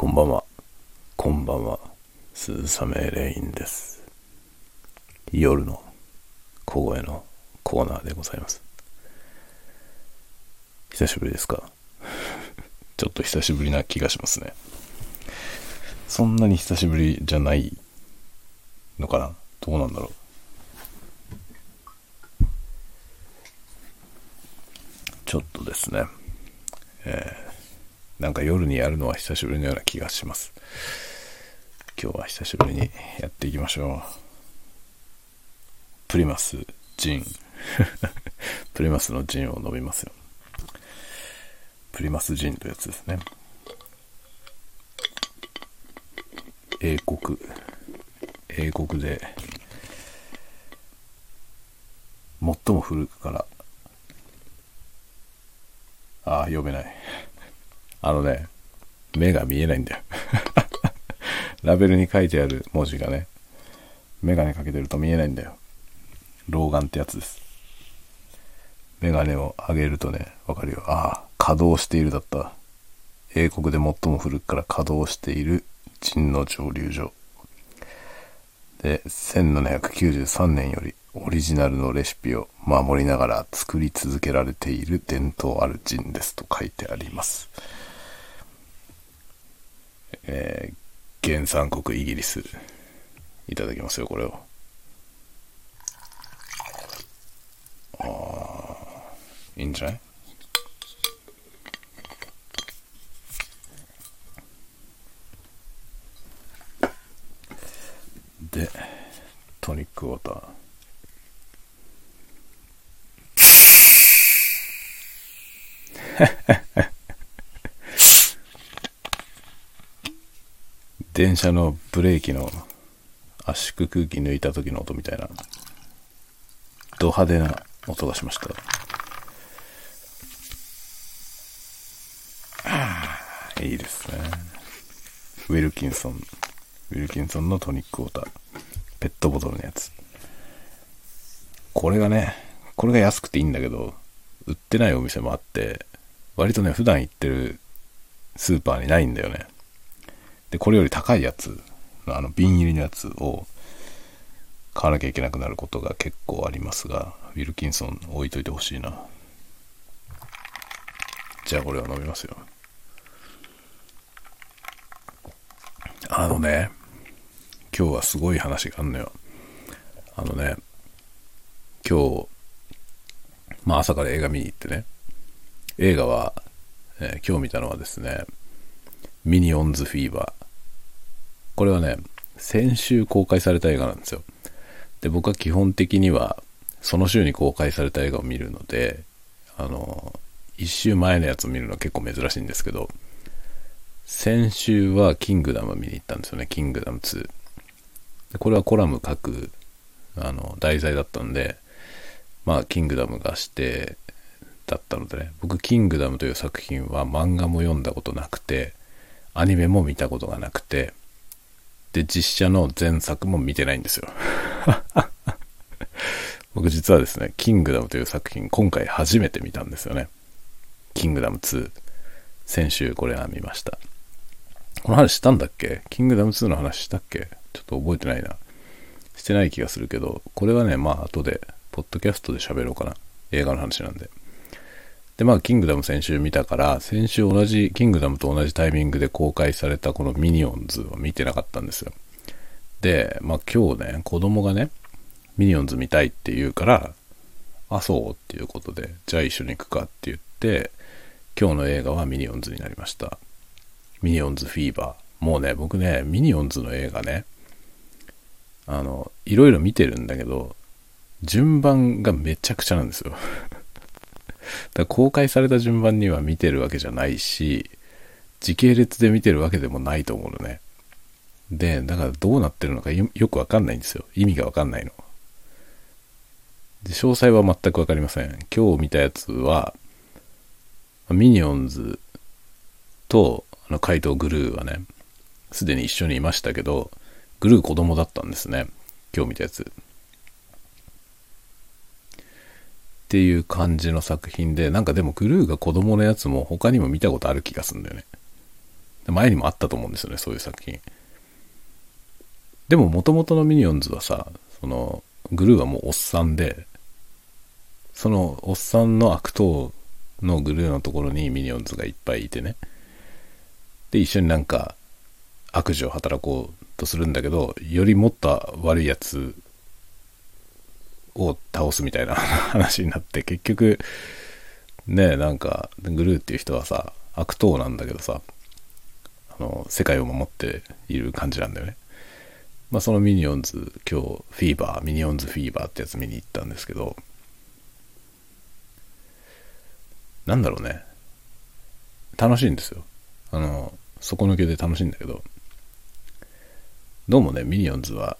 こんばんは。こんばんは。鈴雨レインです。夜の小声のコーナーでございます。久しぶりですか？ちょっと久しぶりな気がしますね。そんなに久しぶりじゃないのかな？どうなんだろう？ちょっとですね。えーなんか夜にやるのは久しぶりのような気がします。今日は久しぶりにやっていきましょう。プリマスジン。プリマスのジンを飲みますよ。プリマスジンというやつですね。英国、英国で、最も古くから、ああ、読めない。あのね、目が見えないんだよ。ラベルに書いてある文字がね、メガネかけてると見えないんだよ。老眼ってやつです。メガネを上げるとね、わかるよ。ああ、稼働しているだった。英国で最も古くから稼働している陣の蒸留所。で、1793年よりオリジナルのレシピを守りながら作り続けられている伝統ある陣ですと書いてあります。えー原産国イギリス。いただきますよ、これを。ああ、いいんじゃない？で、トニックウォーター。電車のブレーキの圧縮空気抜いた時の音みたいなド派手な音がしました。いいですね。ウィルキンソンウィルキンソンのトニックウォーター。ペットボトルのやつ。これがねこれが安くていいんだけど売ってないお店もあって割とね普段行ってるスーパーにないんだよね。で、これより高いやつ、あの、瓶入りのやつを買わなきゃいけなくなることが結構ありますが、ウィルキンソン置いといてほしいな。じゃあこれを飲みますよ。あのね、今日はすごい話があんのよ。あのね、今日、まあ朝から映画見に行ってね、映画は、えー今日見たのはですね、ミニオンズフィーバー。これはね、先週公開された映画なんですよ。で、僕は基本的には、その週に公開された映画を見るので、あの、一週前のやつを見るのは結構珍しいんですけど、先週はキングダム見に行ったんですよね、キングダム2。これはコラム書く、あの、題材だったんで、まあ、キングダムがして、だったのでね、僕、キングダムという作品は漫画も読んだことなくて、アニメも見たことがなくて、で、実写の前作も見てないんですよ。僕実はですね、キングダムという作品、今回初めて見たんですよね。キングダム2。先週これは見ました。この話したんだっけ？キングダム2の話したっけ？ちょっと覚えてないな。してない気がするけど、これはね、まあ後で、ポッドキャストで喋ろうかな。映画の話なんで。で、まあ、キングダム先週見たから、先週同じ、キングダムと同じタイミングで公開されたこのミニオンズは見てなかったんですよ。で、まあ今日ね、子供がね、ミニオンズ見たいって言うから、あ、そうっていうことで、じゃあ一緒に行くかって言って、今日の映画はミニオンズになりました。ミニオンズフィーバー。もうね、僕ね、ミニオンズの映画ね、あの、いろいろ見てるんだけど、順番がめちゃくちゃなんですよ。だ公開された順番には見てるわけじゃないし、時系列で見てるわけでもないと思うのね。で、だからどうなってるのかよよくわかんないんですよ。意味がわかんないの。で、詳細は全くわかりません。今日見たやつは、ミニオンズと、あの、怪盗グルーはね、すでに一緒にいましたけど、グルー子供だったんですね。今日見たやつ。っていう感じの作品で、なんかでもグルーが子供のやつも他にも見たことある気がするんだよね。前にもあったと思うんですよね、そういう作品。でも元々のミニオンズはさ、その、グルーはもうおっさんで、そのおっさんの悪党のグルーのところにミニオンズがいっぱいいてね。で、一緒になんか悪事を働こうとするんだけど、よりもっと悪いやつを倒すみたいな 話になって、結局、ねなんか、グルーっていう人はさ、悪党なんだけどさ、あの、世界を守っている感じなんだよね。まあ、そのミニオンズ、今日、フィーバー、ミニオンズフィーバーってやつ見に行ったんですけど、なんだろうね。楽しいんですよ。あの、底抜けで楽しいんだけど、どうもね、ミニオンズは、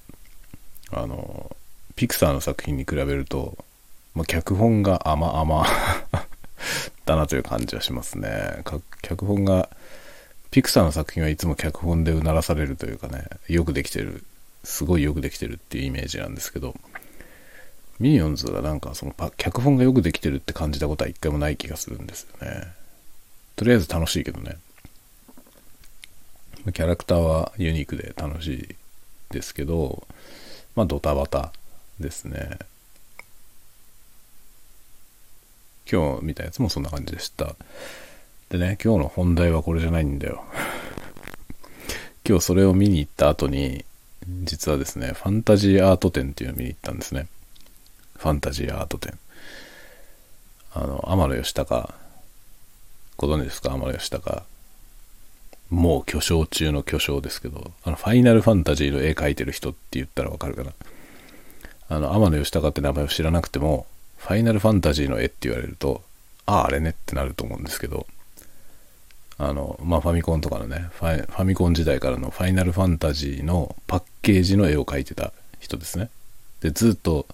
あの、ピクサーの作品に比べると、まあ、脚本が甘々 だなという感じはしますね。脚本が、ピクサーの作品はいつも脚本でうならされるというかね、よくできてる、すごいよくできてるっていうイメージなんですけど、ミニオンズはなんかその脚本がよくできてるって感じたことは一回もない気がするんですよね。とりあえず楽しいけどね。キャラクターはユニークで楽しいですけど、まあドタバタですね。今日見たやつもそんな感じでした。でね、今日の本題はこれじゃないんだよ。今日それを見に行った後に、実はですね、ファンタジーアート展っていうのを見に行ったんですね。ファンタジーアート展。あの、天野義高、ご存知ですか？天野義高。もう巨匠中の巨匠ですけど、あの、ファイナルファンタジーの絵描いてる人って言ったらわかるかな。あの、天野義高って名前を知らなくても、ファイナルファンタジーの絵って言われると、ああ、あれねってなると思うんですけど、あの、まあ、ファミコンとかのねファ、ファミコン時代からのファイナルファンタジーのパッケージの絵を描いてた人ですね。で、ずっと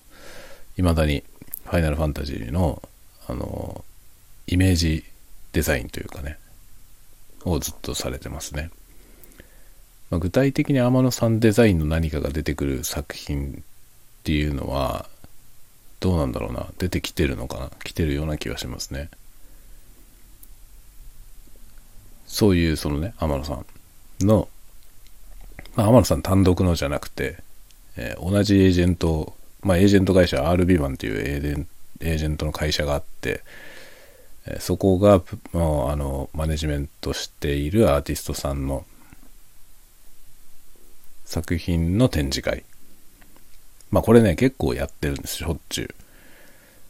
未だにファイナルファンタジーの、あの、イメージデザインというかね、をずっとされてますね。まあ、具体的に天野さんデザインの何かが出てくる作品っていうのは、どうなんだろうな。出てきてるのかな来てるような気がしますね。そういう、そのね、天野さんの、まあ、天野さん単独のじゃなくて、えー、同じエージェントまあ、エージェント会社 RB バンっていうエージェントの会社があって、そこが、もう、あの、マネジメントしているアーティストさんの作品の展示会。まあ、これね、結構やってるんです、しょっちゅう。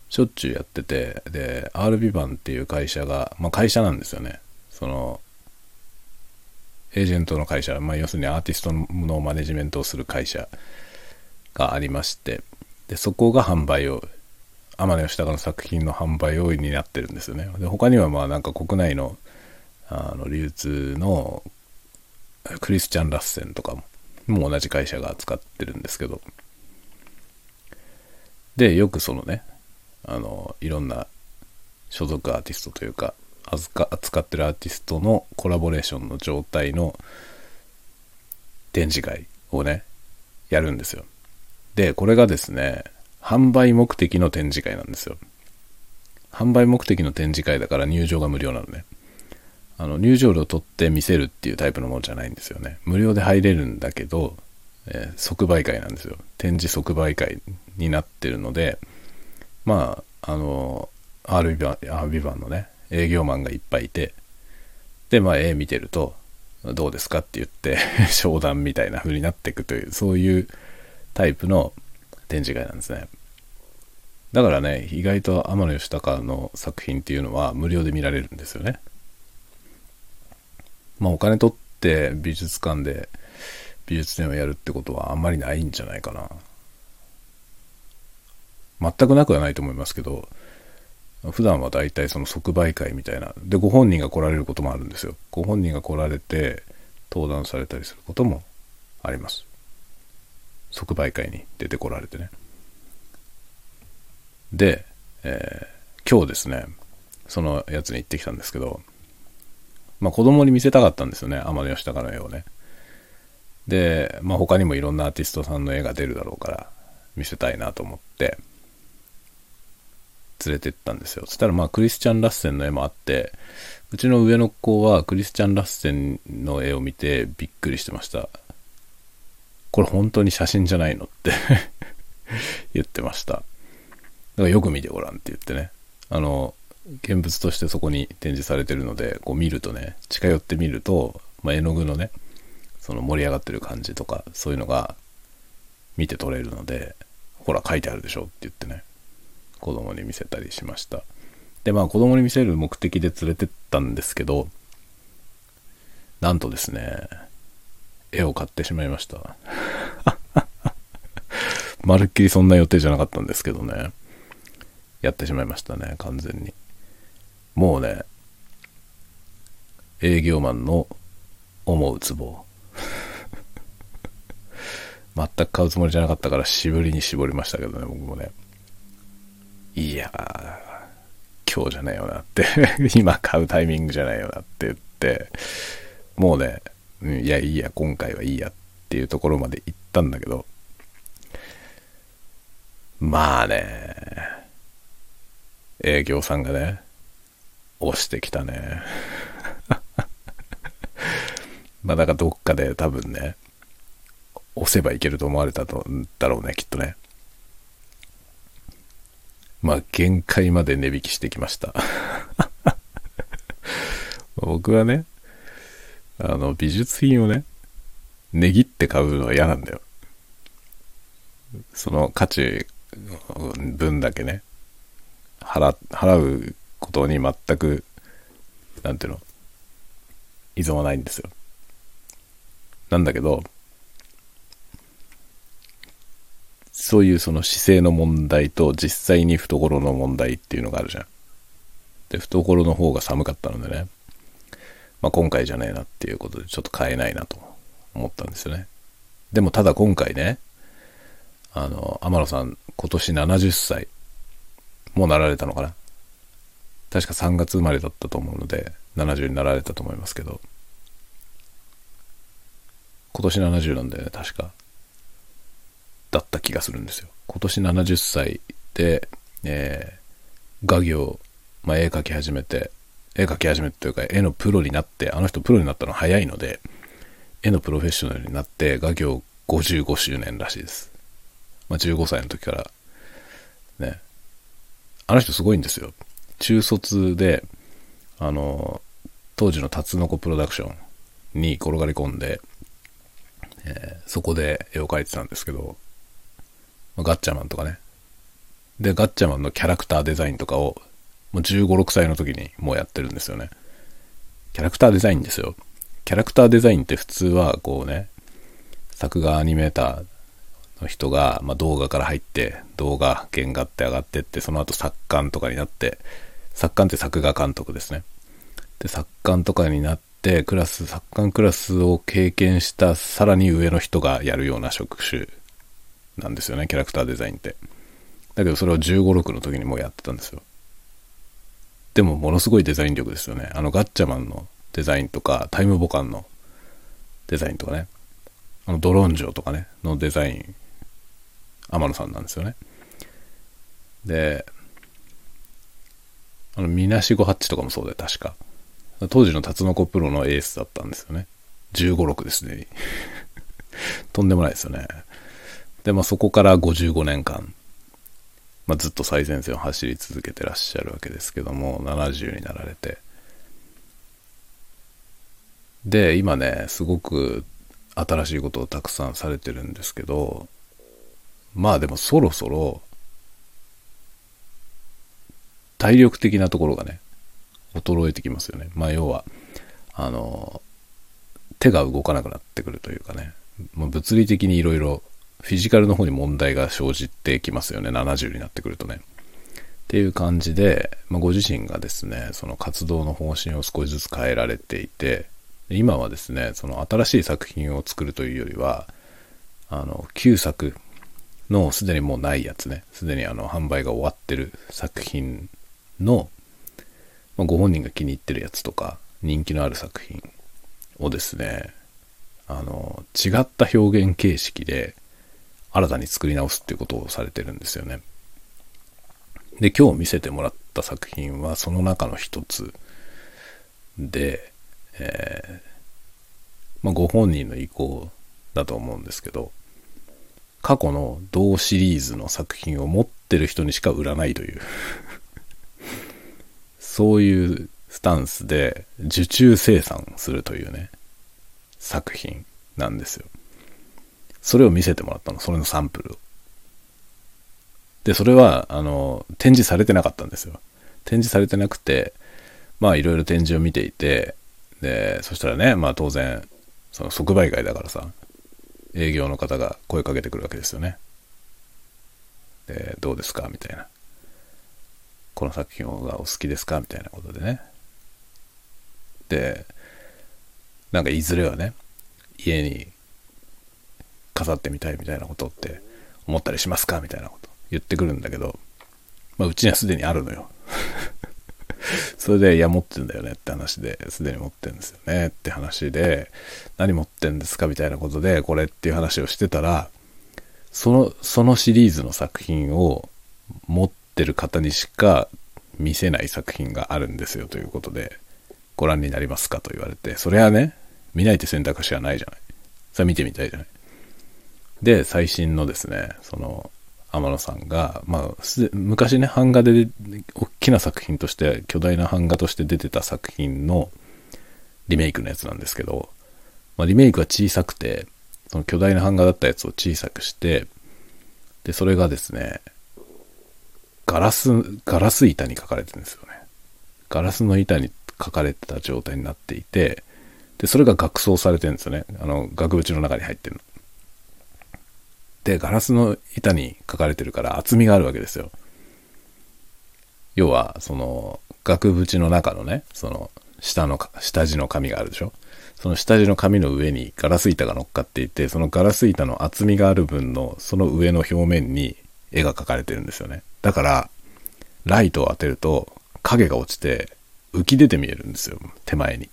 しょっちゅうやってて、で、RB バンっていう会社が、まあ、会社なんですよね。その、エージェントの会社、まあ、要するにアーティストのマネジメントをする会社がありまして、で、そこが販売を、天野義高の作品の販売を担ってるんですよね。で、他にはまあなんか国内の、あの、流通のクリスチャン・ラッセンとかも、もう同じ会社が使ってるんですけど、で、よくそのね、あの、いろんな所属アーティストというか、扱ってるアーティストのコラボレーションの状態の展示会をね、やるんですよ。で、これがですね、販売目的の展示会なんですよ。販売目的の展示会だから入場が無料なのね。あの、入場料取って見せるっていうタイプのものじゃないんですよね。無料で入れるんだけど、えー、即売会なんですよ。展示即売会になってるので、まあ、あの、RB バン、RB バンのね、営業マンがいっぱいいて、で、まあ、絵見てると、どうですかって言って 商談みたいな風になっていくという、そういうタイプの展示会なんですね。だからね、意外と天野義高の作品っていうのは無料で見られるんですよね。まあお金取って美術館で美術展をやるってことはあんまりないんじゃないかな。全くなくはないと思いますけど、普段は大体その即売会みたいな。で、ご本人が来られることもあるんですよ。ご本人が来られて登壇されたりすることもあります。即売会に出てこられてね。で、えー、今日ですね、そのやつに行ってきたんですけど、まあ子供に見せたかったんですよね、天野義高の絵をね。で、まあ他にもいろんなアーティストさんの絵が出るだろうから見せたいなと思って、連れてったんですよ。そしたらまあクリスチャン・ラッセンの絵もあって、うちの上の子はクリスチャン・ラッセンの絵を見てびっくりしてました。これ本当に写真じゃないのって 言ってました。だからよく見てごらんって言ってね。あの、現物としてそこに展示されてるので、こう見るとね、近寄ってみると、まあ、絵の具のね、その盛り上がってる感じとか、そういうのが見て取れるので、ほら書いてあるでしょって言ってね、子供に見せたりしました。で、まあ子供に見せる目的で連れてったんですけど、なんとですね、絵を買ってしまいました。まるっきりそんな予定じゃなかったんですけどね、やってしまいましたね、完全に。もうね、営業マンの思うツボ。全く買うつもりじゃなかったから渋りに絞りましたけどね、僕もね。いやー、今日じゃねえよなって 今買うタイミングじゃないよなって言って、もうね、いやいいや、今回はいいやっていうところまで行ったんだけど、まあね、営業さんがね、押してきたね。まあだからどっかで多分ね、押せばいけると思われたとだろうね、きっとね。まあ限界まで値引きしてきました。僕はね、あの美術品をね、値切って買うのは嫌なんだよ。その価値分だけね、払、払うことに全く、なんていうの、依存はないんですよ。なんだけど、そういうその姿勢の問題と実際に懐の問題っていうのがあるじゃん。で、懐の方が寒かったのでね、まあ、今回じゃねえなっていうことでちょっと買えないなと思ったんですよね。でもただ今回ね、あの、天野さん今年70歳、もなられたのかな確か3月生まれだったと思うので、70になられたと思いますけど、今年70なんだよね、確か。だった気がするんですよ。今年70歳で、えー、画業、まあ、絵描き始めて、絵描き始めてというか、絵のプロになって、あの人プロになったの早いので、絵のプロフェッショナルになって、画業55周年らしいです。まあ、15歳の時から、ね。あの人すごいんですよ。中卒で、あの、当時のタツノコプロダクションに転がり込んで、えー、そこで絵を描いてたんですけど、まガッチャマンとかね。で、ガッチャマンのキャラクターデザインとかを、もう15、6歳の時にもうやってるんですよね。キャラクターデザインですよ。キャラクターデザインって普通はこうね、作画アニメーターの人が、まあ、動画から入って、動画、原画って上がってって、その後作家とかになって、作家って作画監督ですね。で、作家とかになって、クラス、作家クラスを経験したさらに上の人がやるような職種なんですよね、キャラクターデザインって。だけどそれを15、6の時にもうやってたんですよ。でもものすごいデザイン力ですよね。あのガッチャマンのデザインとか、タイムボカンのデザインとかね、あのドローン城とかね、のデザイン、天野さんなんですよね。で、あの、みなしごハッチとかもそうで、確か。当時のタツノコプロのエースだったんですよね。15、6ですね。とんでもないですよね。で、まあそこから55年間、まあずっと最前線を走り続けてらっしゃるわけですけども、70になられて。で、今ね、すごく新しいことをたくさんされてるんですけど、まあでもそろそろ、体力的なところがね、衰えてきますよね。まあ要は、あの、手が動かなくなってくるというかね、もう物理的にいろいろフィジカルの方に問題が生じてきますよね。70になってくるとね。っていう感じで、まあ、ご自身がですね、その活動の方針を少しずつ変えられていて、今はですね、その新しい作品を作るというよりは、あの、旧作のすでにもうないやつね、すでにあの販売が終わってる作品の、まあ、ご本人が気に入ってるやつとか、人気のある作品をですね、あの、違った表現形式で、新たに作り直すっていうことをされてるんですよね。で、今日見せてもらった作品はその中の一つで、えー、まあ、ご本人の意向だと思うんですけど、過去の同シリーズの作品を持ってる人にしか売らないというそういうスタンスで受注生産するというね、作品なんですよ。それを見せてもらったの、それのサンプルを。で、それは、あの、展示されてなかったんですよ。展示されてなくて、まあいろいろ展示を見ていて、で、そしたらね、まあ当然、その即売会だからさ、営業の方が声かけてくるわけですよね。で、どうですか？みたいな。この作品がお好きですか？みたいなことでね。で、なんかいずれはね、家に飾ってみたいみたいなことって思ったりしますか？みたいなこと言ってくるんだけど、まあうちにはすでにあるのよ。それで、いや、持ってんだよねって話で、すでに持ってんですよねって話で、何持ってんですか？みたいなことで、これっていう話をしてたら、その、そのシリーズの作品を持っててる方にしか見せない作品があるんですよということで、ご覧になりますかと言われて、それはね、見ないって選択肢はないじゃない。それ見てみたいじゃない。で、最新のですね、その、天野さんが、まあ、昔ね、版画で、大きな作品として、巨大な版画として出てた作品のリメイクのやつなんですけど、まあ、リメイクは小さくて、その巨大な版画だったやつを小さくして、で、それがですね、ガラス、ガラス板に書かれてるんですよね。ガラスの板に書かれてた状態になっていて、で、それが額装されてるんですよね。あの、額縁の中に入ってるの。ってガラスの板に書かれてるから厚みがあるわけですよ。要は、その、額縁の中のね、その、下の、下地の紙があるでしょその下地の紙の上にガラス板が乗っかっていて、そのガラス板の厚みがある分の、その上の表面に絵が描かれてるんですよね。だから、ライトを当てると影が落ちて浮き出て見えるんですよ。手前に。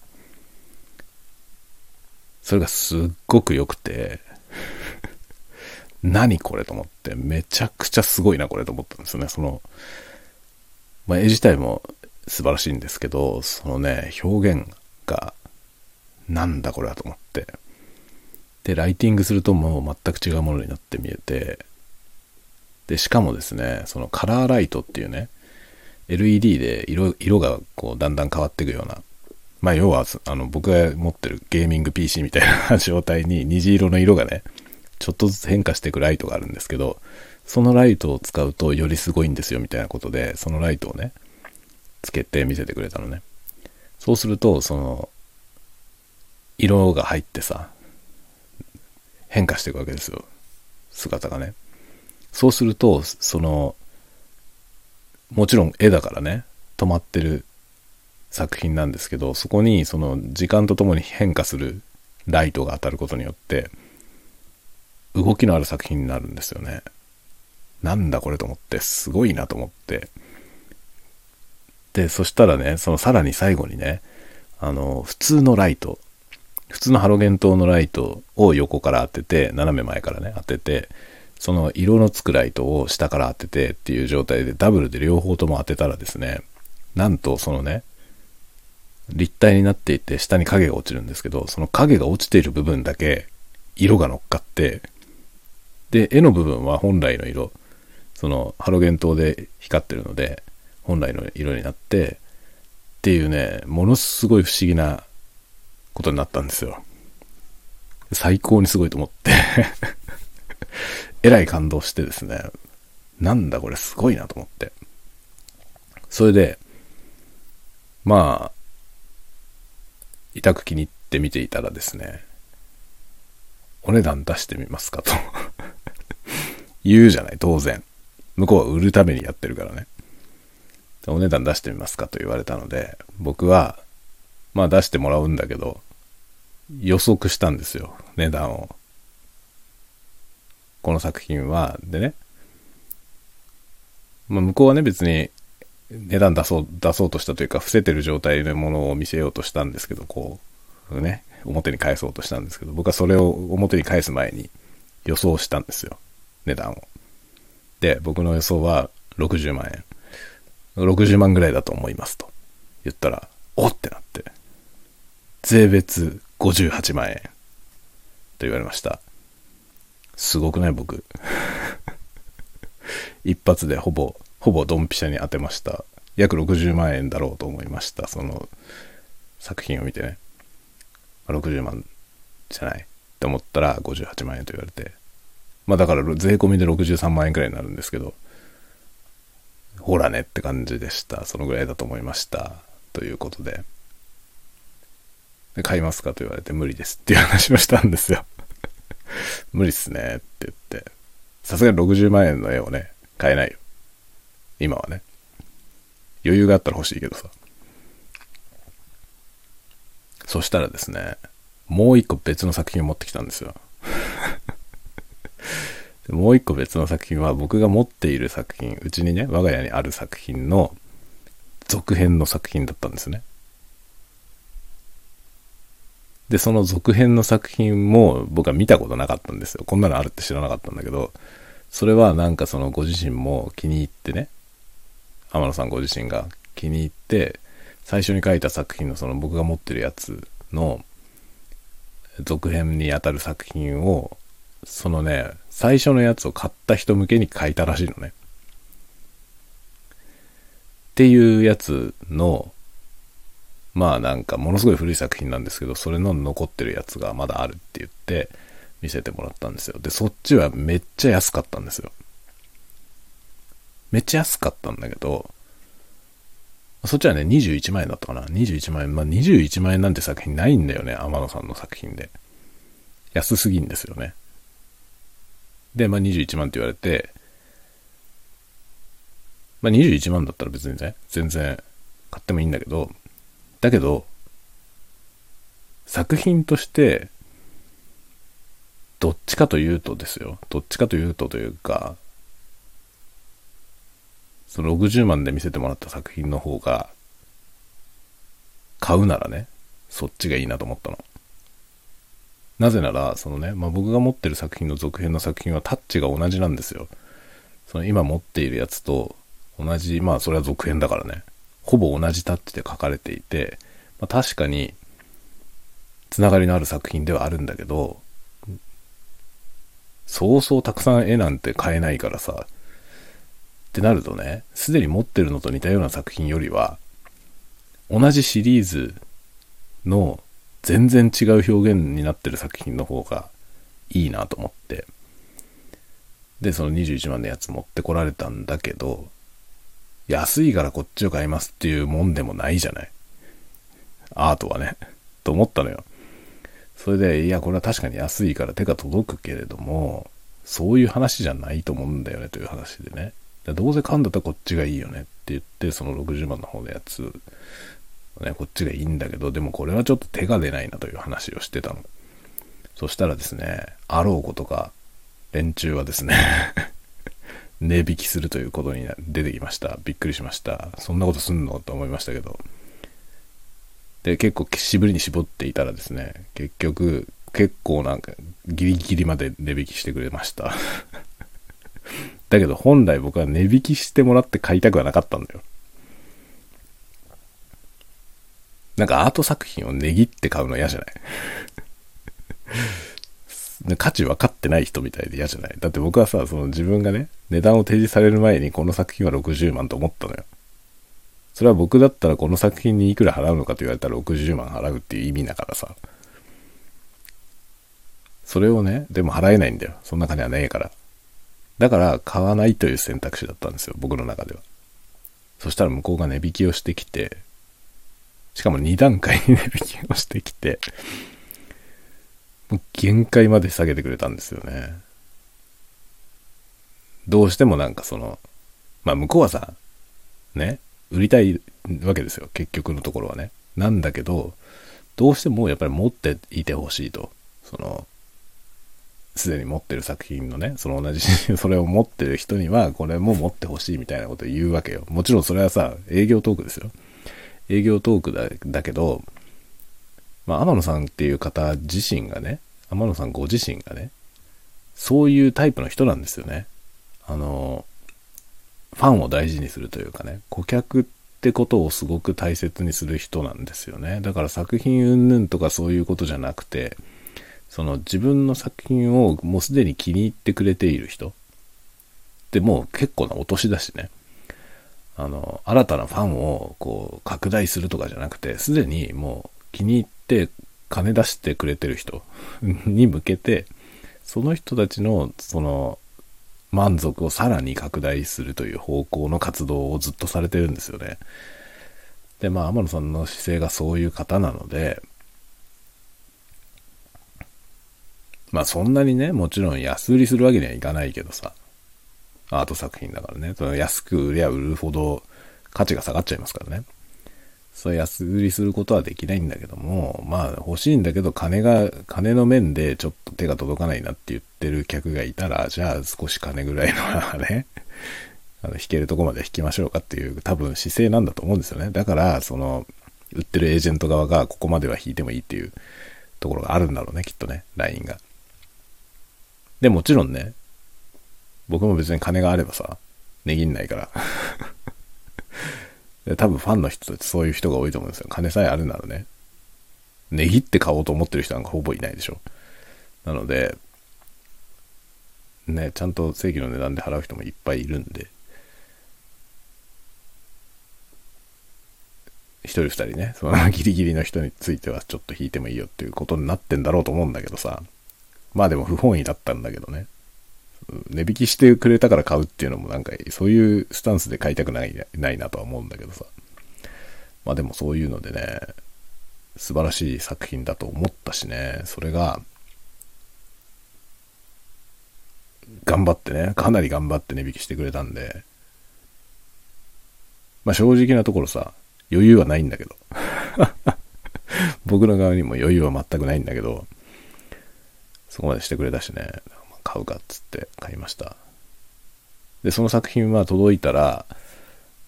それがすっごく良くて 何これと思って、めちゃくちゃすごいなこれと思ったんですよね。その、まあ、絵自体も素晴らしいんですけど、そのね、表現が、なんだこれはと思って。で、ライティングするともう全く違うものになって見えて、で、しかもですね、そのカラーライトっていうね、LED で色色がこうだんだん変わっていくような、まあ要はあの僕が持ってるゲーミング PC みたいな状態に虹色の色がね、ちょっとずつ変化していくライトがあるんですけど、そのライトを使うとよりすごいんですよみたいなことで、そのライトをね、つけて見せてくれたのね。そうすると、その、色が入ってさ、変化していくわけですよ。姿がね。そうすると、その、もちろん絵だからね、止まってる作品なんですけど、そこにその時間とともに変化するライトが当たることによって、動きのある作品になるんですよね。なんだこれと思って、すごいなと思って。で、そしたらね、そのさらに最後にね、あの、普通のライト、普通のハロゲン灯のライトを横から当てて、斜め前からね、当てて、その色のつくライトを下から当ててっていう状態でダブルで両方とも当てたらですね、なんとそのね、立体になっていて下に影が落ちるんですけど、その影が落ちている部分だけ色が乗っかって、で、絵の部分は本来の色、そのハロゲン灯で光ってるので、本来の色になって、っていうね、ものすごい不思議なことになったんですよ。最高にすごいと思ってえらい感動してですね、なんだこれすごいなと思って。それで、まあ、委託気に入って見ていたらですね、お値段出してみますかと 言うじゃない、当然。向こうは売るためにやってるからね。お値段出してみますかと言われたので、僕は、まあ出してもらうんだけど、予測したんですよ、値段を。この作品は、でね、まあ、向こうはね、別に値段出そう、出そうとしたというか、伏せてる状態のものを見せようとしたんですけど、こう、ね、表に返そうとしたんですけど、僕はそれを表に返す前に予想したんですよ。値段を。で、僕の予想は60万円。60万ぐらいだと思いますと言ったら、おってなって、税別58万円と言われました。すごくない僕。一発でほぼ、ほぼドンピシャに当てました。約60万円だろうと思いました。その作品を見てね。60万じゃないって思ったら58万円と言われて。まあだから税込みで63万円くらいになるんですけど、ほらねって感じでした。そのぐらいだと思いました。ということで。で買いますかと言われて無理ですっていう話をしたんですよ。無理っすねって言って。さすがに60万円の絵をね、買えないよ。今はね。余裕があったら欲しいけどさ。そしたらですね、もう一個別の作品を持ってきたんですよ。もう一個別の作品は僕が持っている作品、うちにね、我が家にある作品の続編の作品だったんですね。で、その続編の作品も僕は見たことなかったんですよ。こんなのあるって知らなかったんだけど、それはなんかそのご自身も気に入ってね、天野さんご自身が気に入って、最初に書いた作品のその僕が持ってるやつの続編にあたる作品を、そのね、最初のやつを買った人向けに書いたらしいのね。っていうやつの、まあなんかものすごい古い作品なんですけど、それの残ってるやつがまだあるって言って見せてもらったんですよ。で、そっちはめっちゃ安かったんですよ。めっちゃ安かったんだけど、そっちはね、21万円だったかな。21万円。まあ21万円なんて作品ないんだよね、天野さんの作品で。安すぎんですよね。で、まあ21万って言われて、まあ21万だったら別にね、全然買ってもいいんだけど、だけど、作品として、どっちかというとですよ。どっちかというとというか、その60万で見せてもらった作品の方が、買うならね、そっちがいいなと思ったの。なぜなら、そのね、まあ、僕が持ってる作品の続編の作品はタッチが同じなんですよ。その今持っているやつと同じ、まあそれは続編だからね。ほぼ同じタッチで書かれていて、まあ、確かに、つながりのある作品ではあるんだけど、そうそうたくさん絵なんて買えないからさ、ってなるとね、すでに持ってるのと似たような作品よりは、同じシリーズの全然違う表現になってる作品の方がいいなと思って、で、その21万のやつ持ってこられたんだけど、安いからこっちを買いますっていうもんでもないじゃない。アートはね。と思ったのよ。それで、いや、これは確かに安いから手が届くけれども、そういう話じゃないと思うんだよねという話でね。どうせ買うんだったらこっちがいいよねって言って、その60万の方のやつ、ね、こっちがいいんだけど、でもこれはちょっと手が出ないなという話をしてたの。そしたらですね、あろうことか、連中はですね値引きするということに出てきました。びっくりしました。そんなことすんの？と思いましたけど。で、結構渋りに絞っていたらですね、結局、結構なんかギリギリまで値引きしてくれました。だけど本来僕は値引きしてもらって買いたくはなかったんだよ。なんかアート作品を値切って買うの嫌じゃない？価値分かってない人みたいで嫌じゃない？だって僕はさ、その自分がね、値段を提示される前にこの作品は60万と思ったのよ。それは僕だったらこの作品にいくら払うのかと言われたら60万払うっていう意味だからさ。それをね、でも払えないんだよ。そんな金はねえから。だから買わないという選択肢だったんですよ、僕の中では。そしたら向こうが値引きをしてきて、しかも2段階に値引きをしてきて、限界まで下げてくれたんですよね。どうしてもなんかその、まあ向こうはさ、ね、売りたいわけですよ、結局のところはね。なんだけど、どうしてもやっぱり持っていてほしいと。その、すでに持ってる作品のね、その同じ、それを持ってる人には、これも持ってほしいみたいなこと言うわけよ。もちろんそれはさ、営業トークですよ。営業トークだだけど、まあ、天野さんっていう方自身がね、天野さんご自身がね、そういうタイプの人なんですよね。あの、ファンを大事にするというかね、顧客ってことをすごく大切にする人なんですよね。だから作品云々とかそういうことじゃなくて、その自分の作品をもうすでに気に入ってくれている人ってもう結構なお年だしね。あの、新たなファンをこう拡大するとかじゃなくて、すでにもう気に入って金出してくれてる人 に向けて、その人たちのその満足をさらに拡大するという方向の活動をずっとされてるんですよね。で、まあ天野さんの姿勢がそういう方なので、まあそんなにね、もちろん安売りするわけにはいかないけどさ、アート作品だからね、その安く売りゃ売るほど価値が下がっちゃいますからね。そう安売りすることはできないんだけども、まあ欲しいんだけど金が、金の面でちょっと手が届かないなって言ってる客がいたら、じゃあ少し金ぐらいのね、あの、弾けるとこまで弾きましょうかっていう多分姿勢なんだと思うんですよね。だから、その、売ってるエージェント側がここまでは弾いてもいいっていうところがあるんだろうね、きっとね、ラインが。で、もちろんね、僕も別に金があればさ、値切んないから で。多分ファンの人ってそういう人が多いと思うんですよ。金さえあるならね。値切って買おうと思ってる人なんかほぼいないでしょ。なので、ね、ちゃんと正規の値段で払う人もいっぱいいるんで、一人二人ね、そのギリギリの人についてはちょっと引いてもいいよっていうことになってんだろうと思うんだけどさ、まあでも不本意だったんだけどね。値引きしてくれたから買うっていうのもなんかそういうスタンスで買いたくないないなとは思うんだけどさ。まあでもそういうのでね、素晴らしい作品だと思ったしね、それが、頑張ってね、かなり頑張って値引きしてくれたんで、まあ正直なところさ、余裕はないんだけど。僕の側にも余裕は全くないんだけど、そこまでしてくれたしね、買うかっつって買いました。で、その作品は届いたら、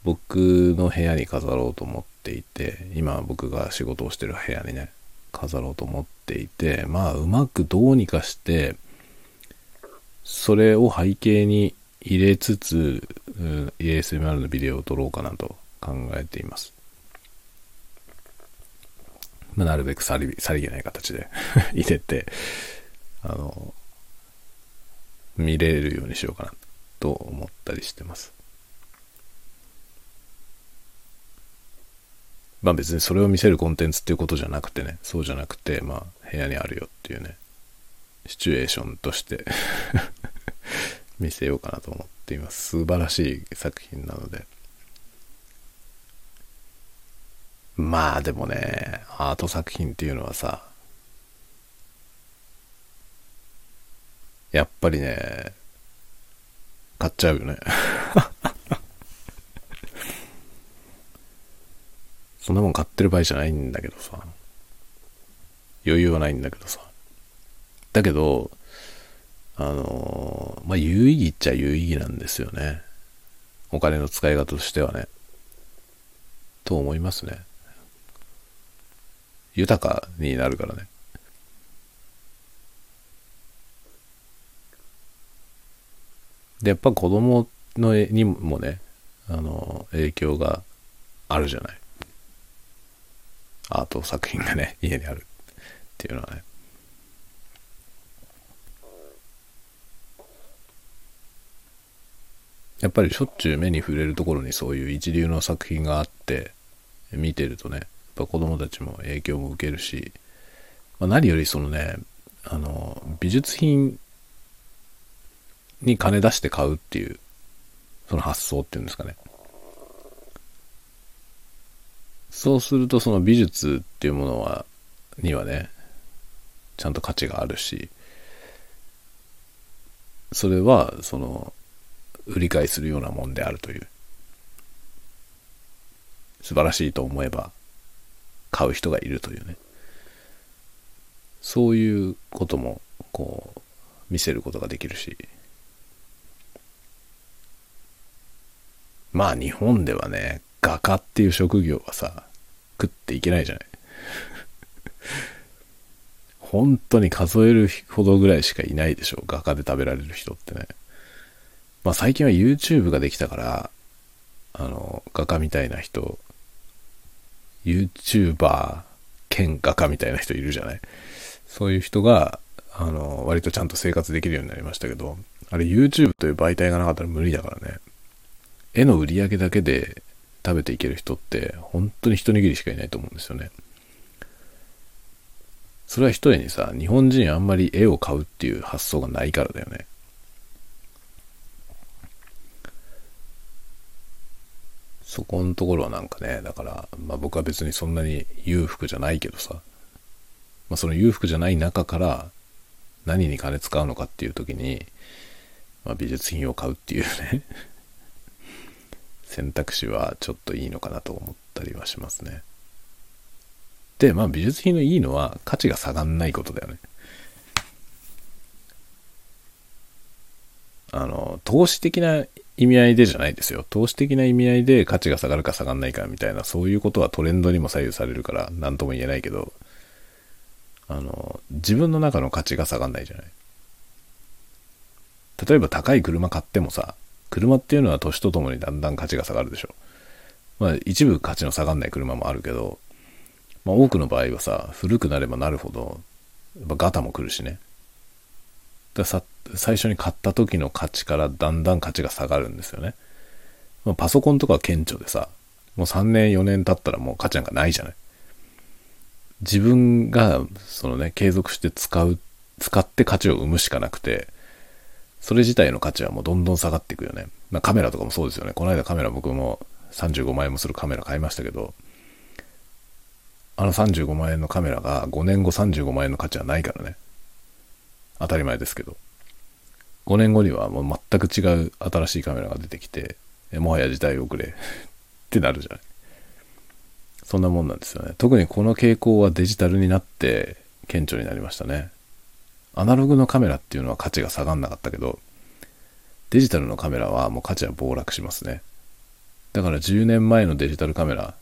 僕の部屋に飾ろうと思っていて、今僕が仕事をしてる部屋にね、飾ろうと思っていて、まあうまくどうにかして、それを背景に入れつつ、うん、ASMR のビデオを撮ろうかなと考えています。まあ、なるべくさりさりげない形で 入れて、あの、見れるようにしようかなと思ったりしてます。まあ別にそれを見せるコンテンツっていうことじゃなくてね、そうじゃなくて、まあ部屋にあるよっていうね、シチュエーションとして 見せようかなと思っています。素晴らしい作品なので。まあでもね、アート作品っていうのはさ、やっぱりね、買っちゃうよね。そんなもん買ってる場合じゃないんだけどさ。余裕はないんだけどさ。だけど、あのまあ、有意義っちゃ有意義なんですよね。お金の使い方としてはね。と思いますね。豊かになるからね。で、やっぱ子供のにもね、あの、影響があるじゃない。アート作品がね、家にあるっていうのはね。やっぱりしょっちゅう目に触れるところにそういう一流の作品があって見てるとねやっぱ子供たちも影響も受けるし、まあ、何よりそのねあの美術品に金出して買うっていう、その発想っていうんですかね。そうするとその美術っていうものは、にはね、ちゃんと価値があるし、それは、その、売り買いするようなもんであるという。素晴らしいと思えば、買う人がいるというね。そういうことも、こう、見せることができるし、まあ日本ではね、画家っていう職業はさ、食っていけないじゃない。本当に数えるほどぐらいしかいないでしょ。画家で食べられる人ってね。まあ最近は YouTube ができたから、あの、画家みたいな人 YouTuber 兼画家みたいな人いるじゃないそういう人が、あの、割とちゃんと生活できるようになりましたけど、あれ YouTube という媒体がなかったら無理だからね。絵の売り上げだけで食べていける人って本当に一握りしかいないと思うんですよね。それは一重にさ、日本人あんまり絵を買うっていう発想がないからだよね。そこのところはなんかね、だから、まあ僕は別にそんなに裕福じゃないけどさ、まあその裕福じゃない中から何に金使うのかっていう時に、まあ美術品を買うっていうね選択肢はちょっといいのかなと思ったりはしますね。で、まあ美術品のいいのは価値が下がんないことだよね。あの、投資的な意味合いでじゃないですよ。投資的な意味合いで価値が下がるか下がんないかみたいな、そういうことはトレンドにも左右されるから、何とも言えないけど、あの、自分の中の価値が下がんないじゃない。例えば高い車買ってもさ、車っていうのは年とともにだんだん価値が下がるでしょ。まあ一部価値の下がんない車もあるけど、まあ多くの場合はさ、古くなればなるほど、やっぱガタも来るしね。ださ最初に買った時の価値からだんだん価値が下がるんですよね。まあ、パソコンとかは顕著でさ、もう3年4年経ったらもう価値なんかないじゃない。自分がそのね、継続して使う、使って価値を生むしかなくて、それ自体の価値はもうどんどん下がっていくよね。まあ、カメラとかもそうですよね。この間カメラ僕も35万円もするカメラ買いましたけど、あの35万円のカメラが5年後35万円の価値はないからね。当たり前ですけど。5年後にはもう全く違う新しいカメラが出てきて、もはや時代遅れ ってなるじゃない。そんなもんなんですよね。特にこの傾向はデジタルになって顕著になりましたね。アナログのカメラっていうのは価値が下がんなかったけど、デジタルのカメラはもう価値は暴落しますね。だから10年前のデジタルカメラっ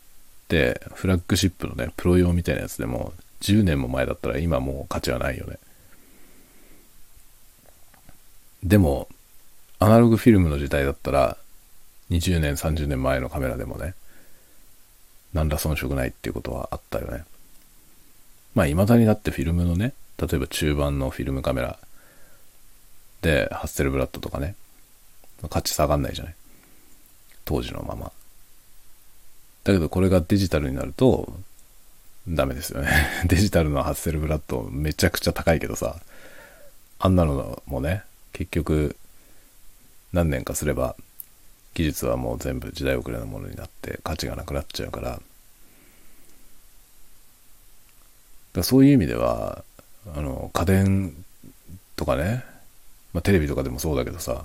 てフラッグシップのね、プロ用みたいなやつでも10年も前だったら今もう価値はないよね。でも、アナログフィルムの時代だったら、20年、30年前のカメラでもね、何ら遜色ないっていうことはあったよね。まあ、未だにだってフィルムのね、例えば中盤のフィルムカメラで、ハッセルブラッドとかね、価値下がんないじゃない？当時のまま。だけどこれがデジタルになると、ダメですよね。デジタルのハッセルブラッドめちゃくちゃ高いけどさ、あんなのもね、結局何年かすれば技術はもう全部時代遅れのものになって価値がなくなっちゃうからだそういう意味ではあの家電とかね、まあ、テレビとかでもそうだけどさ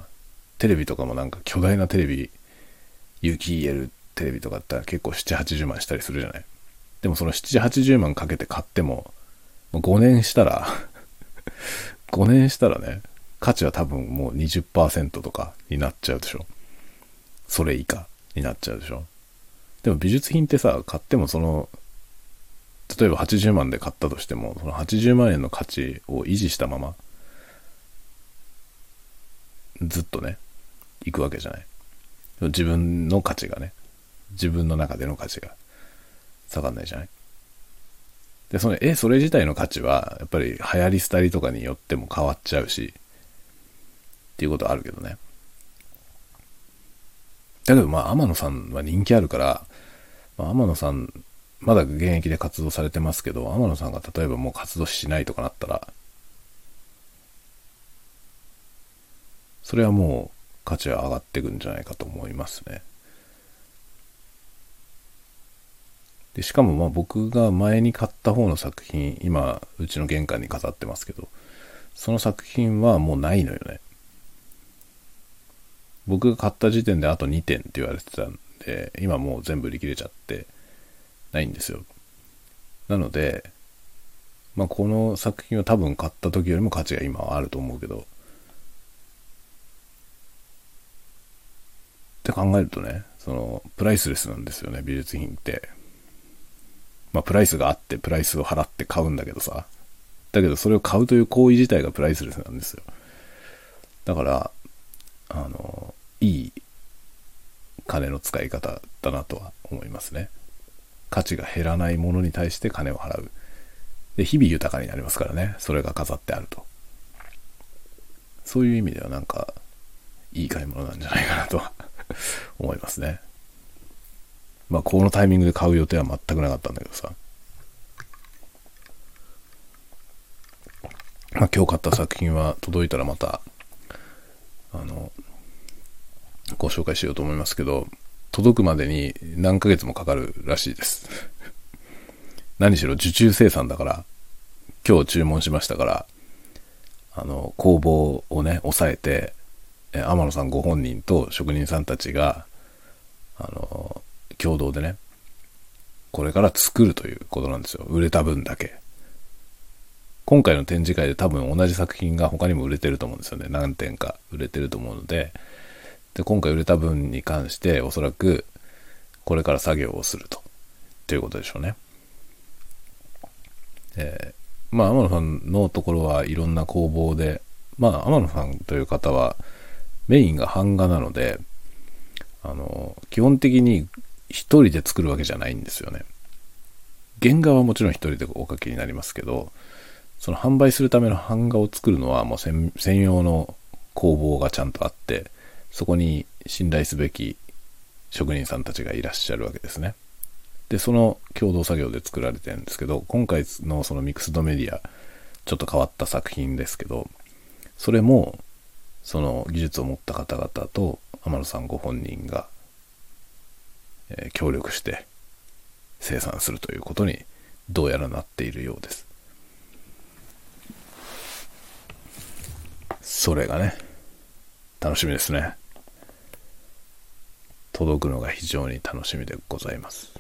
テレビとかもなんか巨大なテレビ有機 EL テレビとかって結構780万したりするじゃないでもその780万かけて買ってももう5年したら 5年したらね価値は多分もう20%とかになっちゃうでしょ。それ以下になっちゃうでしょ。でも美術品ってさ、買ってもその、例えば80万で買ったとしても、その80万円の価値を維持したまま、ずっとね、行くわけじゃない。自分の価値がね、自分の中での価値が下がんないじゃないで、その絵、それ自体の価値は、やっぱり流行り廃りとかによっても変わっちゃうし、っていうことはあるけどね。だけどまあ天野さんは人気あるから、まあ、天野さん、まだ現役で活動されてますけど、天野さんが例えばもう活動しないとかなったら、それはもう価値は上がっていくんじゃないかと思いますね。でしかもまあ僕が前に買った方の作品、今うちの玄関に飾ってますけど、その作品はもうないのよね。僕が買った時点であと2点って言われてたんで、今もう全部売り切れちゃってないんですよ。なので、まあ、この作品は多分買った時よりも価値が今はあると思うけど、って考えるとね、その、プライスレスなんですよね、美術品って。まあ、プライスがあって、プライスを払って買うんだけどさ。だけど、それを買うという行為自体がプライスレスなんですよ。だから、あの、いい金の使い方だなとは思いますね。価値が減らないものに対して金を払う。で、日々豊かになりますからね。それが飾ってあると。そういう意味ではなんか、いい買い物なんじゃないかなとは 思いますね。まあ、このタイミングで買う予定は全くなかったんだけどさ。まあ、今日買った作品は届いたらまた、あの、ご紹介しようと思いますけど、届くまでに何ヶ月もかかるらしいです。何しろ受注生産だから、今日注文しましたから、あの、工房をね、抑えて、え天野さんご本人と職人さんたちが、あの、共同でね、これから作るということなんですよ。売れた分だけ。今回の展示会で多分同じ作品が他にも売れてると思うんですよね。何点か売れてると思うので、で、今回売れた分に関しておそらくこれから作業をすると。ということでしょうね。えー、まあ天野さんのところはいろんな工房で、まあ天野さんという方はメインが版画なので、あの、基本的に一人で作るわけじゃないんですよね。原画はもちろん一人でお書きになりますけど、その販売するための版画を作るのはもう専用の工房がちゃんとあって、そこに信頼すべき職人さんたちがいらっしゃるわけですね。で、その共同作業で作られてるんですけど、今回のそのミクスドメディア、ちょっと変わった作品ですけど、それも、その技術を持った方々と天野さんご本人がえ協力して生産するということにどうやらなっているようです。それがね、楽しみですね。届くのが非常に楽しみでございます。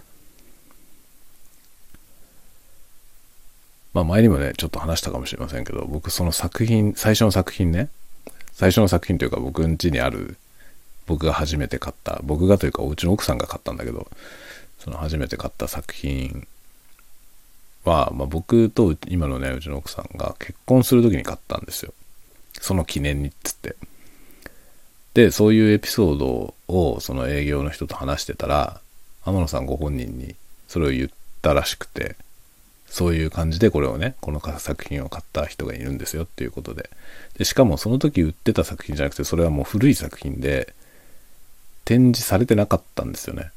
まあ前にもね、ちょっと話したかもしれませんけど、僕その作品、最初の作品ね、最初の作品というか僕ん家にある僕が初めて買った、僕がというかうちの奥さんが買ったんだけど、その初めて買った作品は、まあ、僕と今のね、うちの奥さんが結婚する時に買ったんですよ。その記念にっつって。で、そういうエピソードをその営業の人と話してたら、天野さんご本人にそれを言ったらしくて、そういう感じでこれをね、この作品を買った人がいるんですよっていうことで。で、しかもその時売ってた作品じゃなくて、それはもう古い作品で、展示されてなかったんですよね。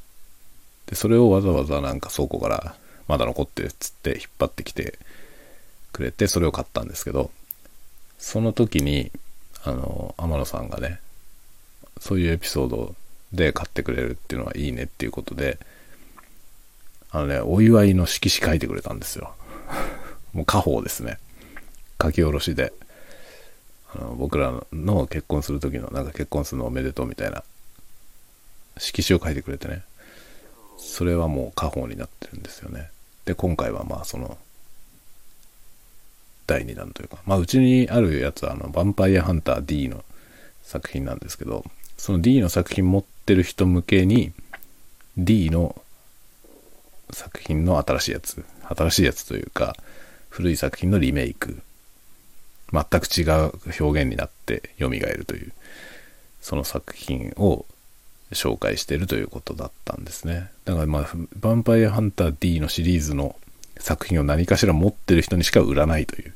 で、それをわざわざなんか倉庫からまだ残ってるっつって引っ張ってきてくれて、それを買ったんですけど、その時に、あの、天野さんがね、そういうエピソードで買ってくれるっていうのはいいねっていうことで、あのね、お祝いの色紙書いてくれたんですよ。もう家宝ですね。書き下ろしで。あの僕らの結婚する時のなんか結婚するのおめでとうみたいな色紙を書いてくれてね。それはもう家宝になってるんですよね。で、今回はまあその、第2弾というか、まあうちにあるやつはあの、ヴァンパイアハンター D の作品なんですけど、その D の作品持ってる人向けに、D の作品の新しいやつ、新しいやつというか、古い作品のリメイク、全く違う表現になって蘇るという、その作品を紹介してるということだったんですね。だからまあ、ヴァンパイアハンター D のシリーズの作品を何かしら持ってる人にしか売らないという、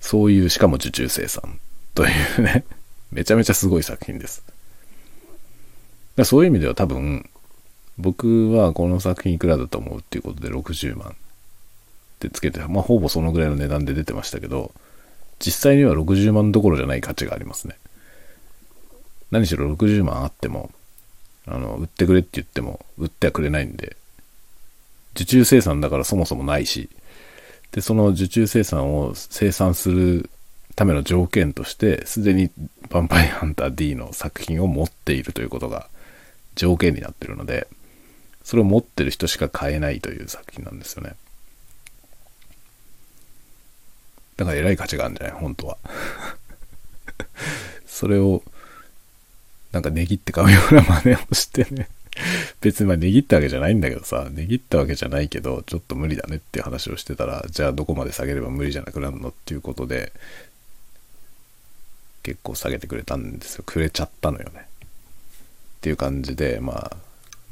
そういう、しかも受注生産というね、めちゃめちゃすごい作品です。だそういう意味では多分、僕はこの作品いくらだと思うっていうことで60万ってつけて、まあほぼそのぐらいの値段で出てましたけど、実際には60万どころじゃない価値がありますね。何しろ60万あっても、あの、売ってくれって言っても、売ってはくれないんで、受注生産だからそもそもないし、で、その受注生産を生産するための条件として、すでにヴァンパイアハンター D の作品を持っているということが条件になってるので、それを持ってる人しか買えないという作品なんですよね。だから偉い価値があるんじゃない？本当は。それをなんか値切って買うような真似をしてね別にまあ値切ったわけじゃないんだけどさ、値切ったわけじゃないけど、ちょっと無理だねっていう話をしてたら、じゃあどこまで下げれば無理じゃなくなるのっていうことで、結構下げてくれたんですよ。くれちゃったのよね。っていう感じで、まあ、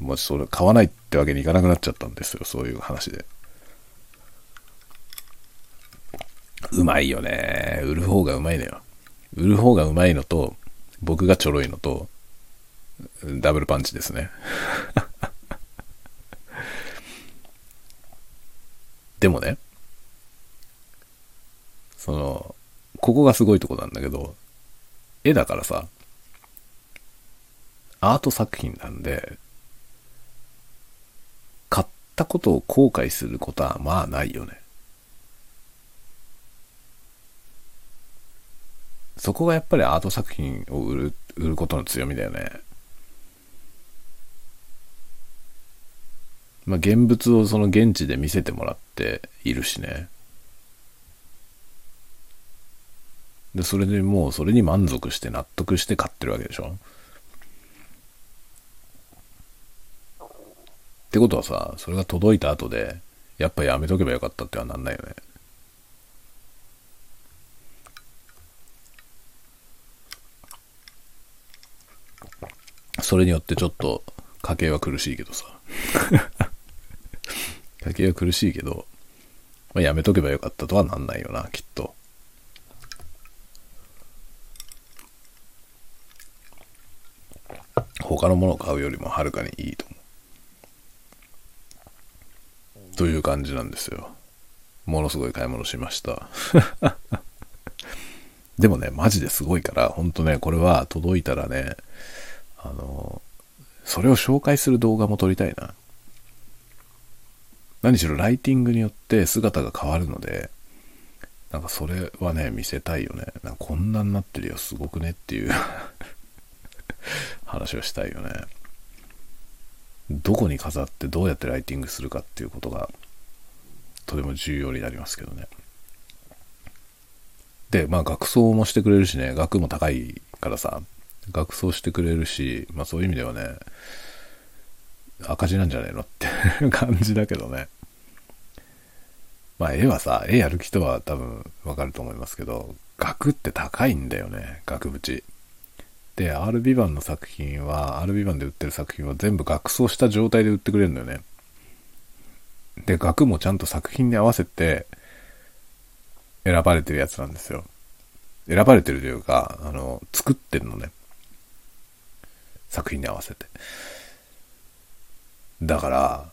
もしそれ買わないってってわけにいかなくなっちゃったんですよ、そういう話で。うまいよね。売る方がうまいのよ。売る方がうまいのと、僕がちょろいのと、ダブルパンチですね。でもね、その、ここがすごいとこなんだけど、絵だからさ、アート作品なんで、買ったことを後悔することはまあないよね。そこがやっぱりアート作品を売る、売ることの強みだよね。まあ、現物をその現地で見せてもらっているしね。で、それでもうそれに満足して納得して買ってるわけでしょ？ってことはさ、それが届いた後で、やっぱやめとけばよかったってはなんないよね。それによってちょっと家計は苦しいけどさ。家計は苦しいけど、まあ、やめとけばよかったとはなんないよな、きっと。他のものを買うよりもはるかにいいと思う。という感じなんですよ。ものすごい買い物しました。でもね、マジですごいから、ほんとね、これは届いたらね、あの、それを紹介する動画も撮りたいな。何しろライティングによって姿が変わるので、なんかそれはね、見せたいよね。なんかこんなになってるよ、すごくねっていう 話をしたいよね。どこに飾ってどうやってライティングするかっていうことがとても重要になりますけどね。で、まあ学装もしてくれるしね、額も高いからさ、学装してくれるし、まあそういう意味ではね、赤字なんじゃねえのって 感じだけどね。まあ絵はさ、絵やる人は多分わかると思いますけど、額って高いんだよね、額縁。で、R ビバンの作品は、R ビバンで売ってる作品は全部額装した状態で売ってくれるんだよね。で、額もちゃんと作品に合わせて選ばれてるやつなんですよ。選ばれてるというか、あの、作ってるのね。作品に合わせて。だから、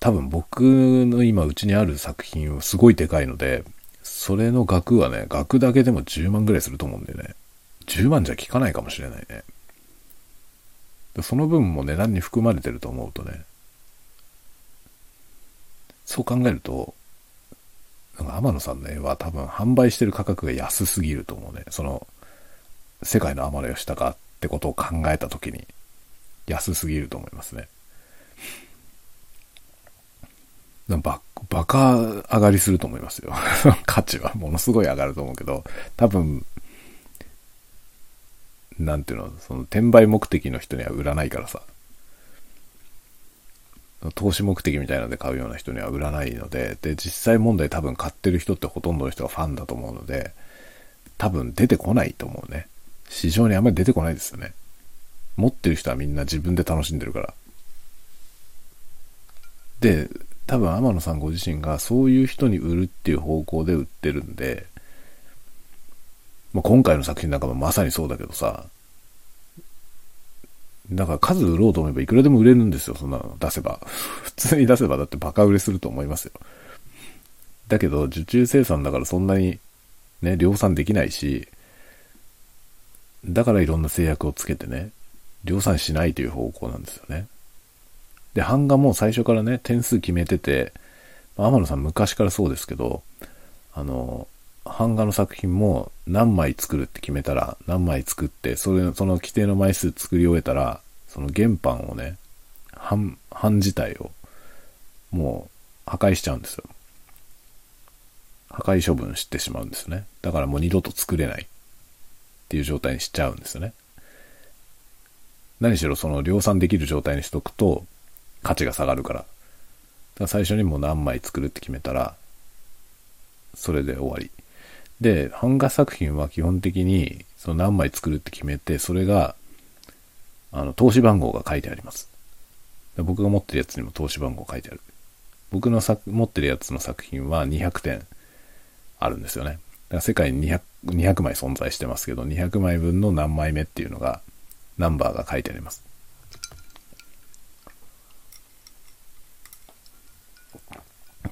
多分僕の今うちにある作品はすごいでかいので、それの額はね、額だけでも10万ぐらいすると思うんだよね。10万じゃ効かないかもしれないね。その分も値段に含まれてると思うとね、そう考えると、なんか天野さんの絵は多分販売してる価格が安すぎると思うね。その、世界の天野義高ってことを考えた時に安すぎると思いますね。ババカ上がりすると思いますよ。価値はものすごい上がると思うけど、多分、なんていうの、その転売目的の人には売らないからさ。投資目的みたいなので買うような人には売らないので、で、実際問題多分買ってる人ってほとんどの人がファンだと思うので、多分出てこないと思うね。市場にあんまり出てこないですよね。持ってる人はみんな自分で楽しんでるから。で、多分天野さんご自身がそういう人に売るっていう方向で売ってるんで、まあ、今回の作品なんかもまさにそうだけどさ、だから数売ろうと思えばいくらでも売れるんですよ、そんなの出せば。普通に出せばだってバカ売れすると思いますよ。だけど、受注生産だからそんなにね、量産できないし、だからいろんな制約をつけてね、量産しないという方向なんですよね。で、版画も最初からね、点数決めてて、天野さん昔からそうですけど、あの、版画の作品も何枚作るって決めたら何枚作って、それ、その規定の枚数作り終えたら、その原版をね、版、版自体をもう破壊しちゃうんですよ。破壊処分してしまうんですね。だからもう二度と作れないっていう状態にしちゃうんですよね。何しろその量産できる状態にしとくと価値が下がるから。だから最初にもう何枚作るって決めたら、それで終わり。で、版画作品は基本的にその何枚作るって決めて、それが、あの、投資番号が書いてあります。僕が持ってるやつにも投資番号書いてある。僕の作持ってるやつの作品は200点あるんですよね。だから世界に 200, 200枚存在してますけど、200枚分の何枚目っていうのが、ナンバーが書いてあります。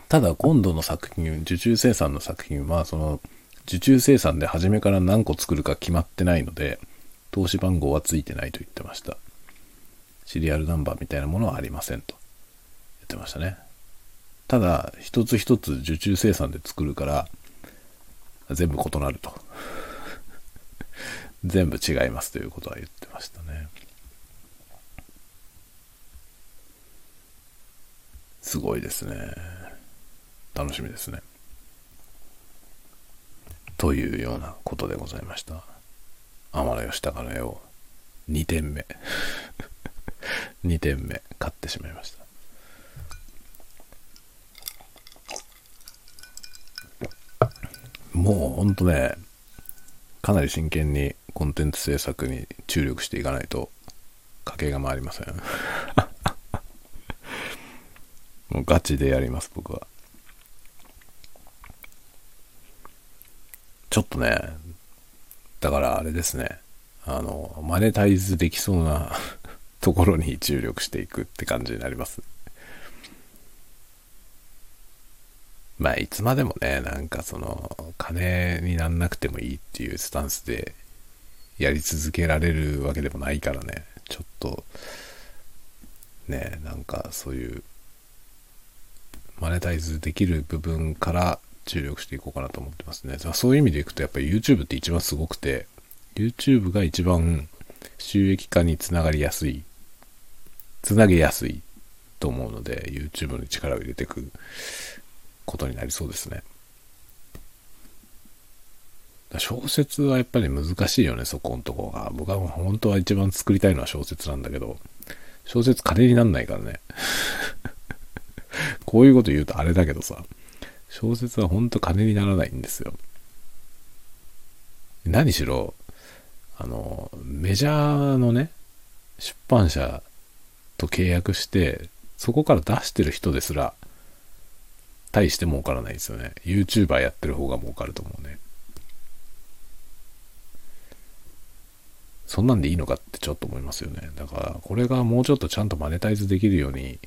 ただ今度の作品、受注生産の作品は、その、受注生産で初めから何個作るか決まってないので、投資番号はついてないと言ってました。シリアルナンバーみたいなものはありませんと言ってましたね。ただ、一つ一つ受注生産で作るから、全部異なると。全部違いますということは言ってましたね。すごいですね。楽しみですね。というようなことでございました。天野義高の絵を2点目 2点目買ってしまいました。もうほんとね、かなり真剣にコンテンツ制作に注力していかないと家計が回りません。もうガチでやります、僕は。ちょっとね、だからあれですね、あの、マネタイズできそうな ところに注力していくって感じになります。まあ、いつまでもね、なんかその、金になんなくてもいいっていうスタンスでやり続けられるわけでもないからね、ちょっと、ね、なんかそういう、マネタイズできる部分から注力していこうかなと思ってますね。そういう意味でいくとやっぱり YouTube って一番すごくて、YouTube が一番収益化につながりやすい、つなげやすいと思うので、YouTube に力を入れていくことになりそうですね。小説はやっぱり難しいよね、そこのとこが。僕は本当は一番作りたいのは小説なんだけど、小説金になんないからね。こういうこと言うとあれだけどさ、小説は本当金にならないんですよ。何しろ、あの、メジャーのね、出版社と契約して、そこから出してる人ですら、大して儲からないですよね。YouTuber やってる方が儲かると思うね。そんなんでいいのかってちょっと思いますよね。だから、これがもうちょっとちゃんとマネタイズできるように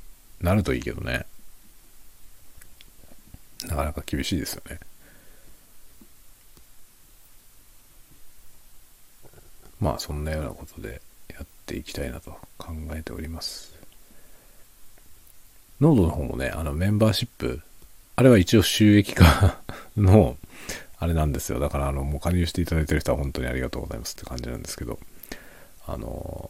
なるといいけどね。なかなか厳しいですよね。まあそんなようなことでやっていきたいなと考えております。ノードの方もね、あのメンバーシップ、あれは一応収益化 のあれなんですよ。だからあのもう加入していただいてる人は本当にありがとうございますって感じなんですけど、あの、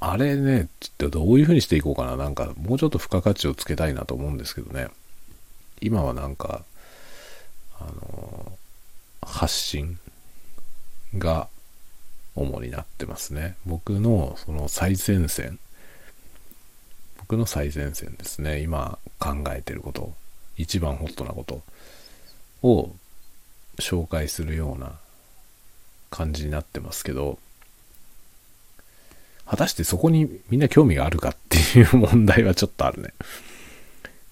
あれね、ちょっとどういう風にしていこうかな。なんかもうちょっと付加価値をつけたいなと思うんですけどね。今はなんか、あの、発信が主になってますね。僕のその最前線、僕の最前線ですね。今考えてること、一番ホットなことを紹介するような感じになってますけど、果たしてそこにみんな興味があるかっていう問題はちょっとあるね。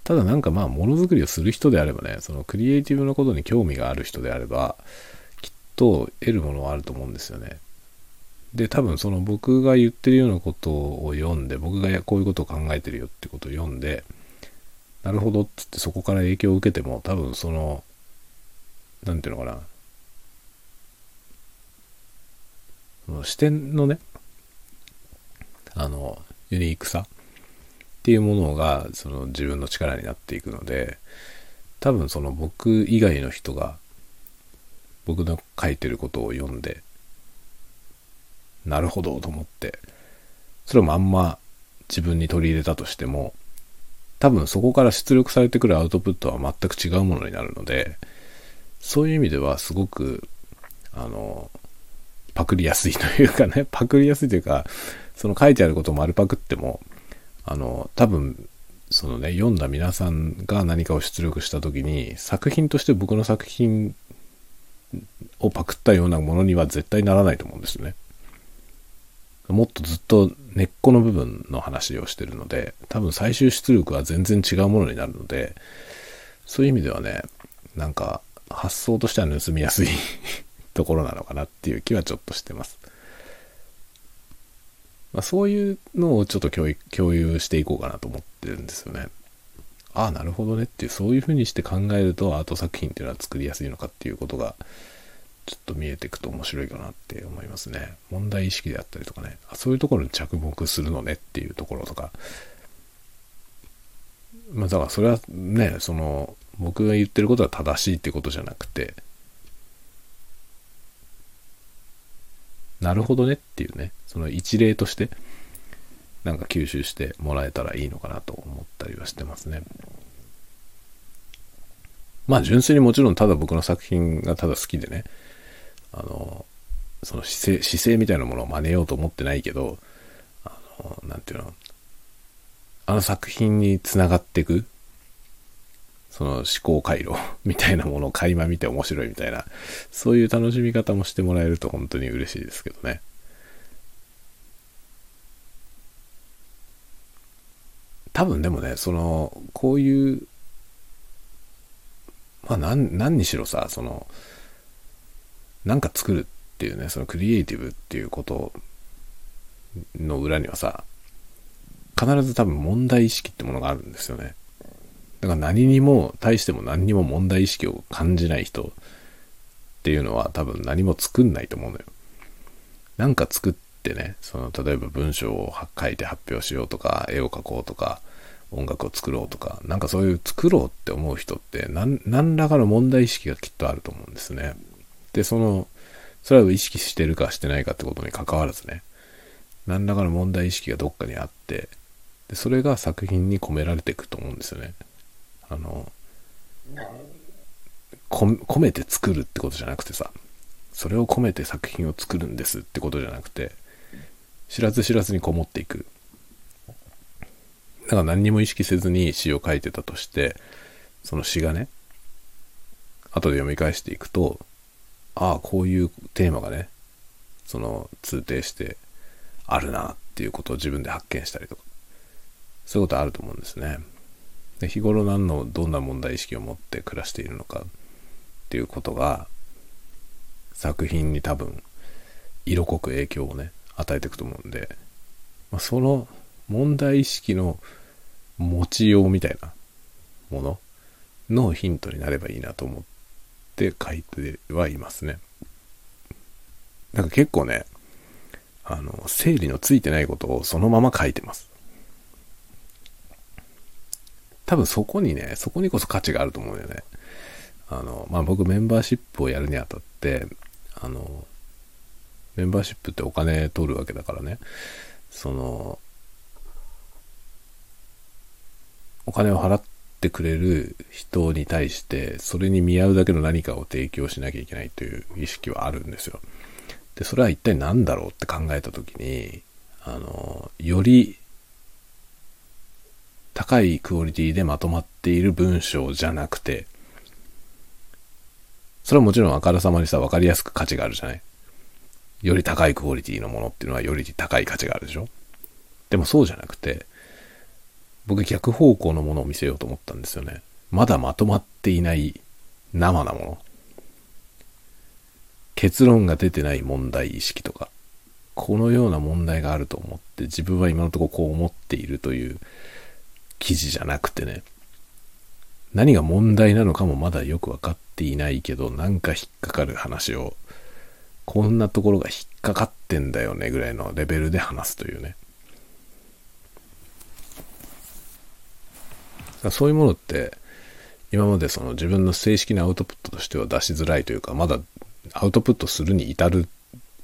ただなんかまあものづくりをする人であればね、そのクリエイティブなことに興味がある人であれば、きっと得るものはあると思うんですよね。で、多分その僕が言ってるようなことを読んで、僕がこういうことを考えてるよってことを読んで、なるほどっつってそこから影響を受けても、多分その、なんていうのかな、その視点のね、あの、ユニークさっていうものがその自分の力になっていくので多分その僕以外の人が僕の書いてることを読んでなるほどと思ってそれをまんま自分に取り入れたとしても多分そこから出力されてくるアウトプットは全く違うものになるのでそういう意味ではすごくあのパクりやすいというかねパクりやすいというかその書いてあることを丸パクってもあの、多分、そのね、読んだ皆さんが何かを出力した時に、作品として僕の作品をパクったようなものには絶対ならないと思うんですよね。もっとずっと根っこの部分の話をしてるので、多分最終出力は全然違うものになるので、そういう意味ではね、なんか発想としては盗みやすい ところなのかなっていう気はちょっとしてます。まあ、そういうのをちょっと共有していこうかなと思ってるんですよね。ああ、なるほどねっていう、そういうふうにして考えるとアート作品っていうのは作りやすいのかっていうことが、ちょっと見えていくと面白いかなって思いますね。問題意識であったりとかね、あそういうところに着目するのねっていうところとか、まあだからそれはね、その、僕が言ってることは正しいってことじゃなくて、なるほどねっていうね、その一例として、なんか吸収してもらえたらいいのかなと思ったりはしてますね。まあ純粋にもちろんただ僕の作品がただ好きでね、あの、その姿勢、姿勢みたいなものを真似ようと思ってないけど、あの、なんていうの、あの作品につながっていく、その思考回路 みたいなものを垣間見て面白いみたいな、そういう楽しみ方もしてもらえると本当に嬉しいですけどね。多分でもね、その、こういう、まあ何、何にしろさ、その、なんか作るっていうね、そのクリエイティブっていうことの裏にはさ、必ず多分問題意識ってものがあるんですよね。だから何にも、対しても何にも問題意識を感じない人っていうのは多分何も作んないと思うのよ。なんか作ってね、その例えば文章を書いて発表しようとか、絵を描こうとか、音楽を作ろうとか、なんかそういう作ろうって思う人って何らかの問題意識がきっとあると思うんですね。で、その、それは意識してるかしてないかってことに関わらずね、何らかの問題意識がどっかにあって、でそれが作品に込められていくと思うんですよね。あの、込めて作るってことじゃなくてさ、それを込めて作品を作るんですってことじゃなくて、知らず知らずにこもっていく。だから何にも意識せずに詩を書いてたとして、その詩がね、後で読み返していくと、ああ、こういうテーマがね、その通底してあるなっていうことを自分で発見したりとか、そういうことあると思うんですね。で日頃何の、どんな問題意識を持って暮らしているのかっていうことが、作品に多分、色濃く影響をね、与えていくと思うんで、まあ、その問題意識の持ちようみたいなもののヒントになればいいなと思って書いてはいますね。なんか結構ね、あの、整理のついてないことをそのまま書いてます。多分そこにね、そこにこそ価値があると思うよね。あの、まあ、僕メンバーシップをやるにあたって、あの、メンバーシップってお金取るわけだからね、その、お金を払ってくれる人に対して、それに見合うだけの何かを提供しなきゃいけないという意識はあるんですよ。で、それは一体何だろうって考えたときに、あの、より高いクオリティでまとまっている文章じゃなくて、それはもちろんあからさまにさ、わかりやすく価値があるじゃない？より高いクオリティのものっていうのはより高い価値があるでしょ？でもそうじゃなくて、僕逆方向のものを見せようと思ったんですよね。まだまとまっていない生なもの。結論が出てない問題意識とか、このような問題があると思って自分は今のところこう思っているという記事じゃなくてね、何が問題なのかもまだよくわかっていないけど、なんか引っかかる話を、こんなところが引っかかってんだよねぐらいのレベルで話すというね。そういうものって、今までその自分の正式なアウトプットとしては出しづらいというか、まだアウトプットするに至る、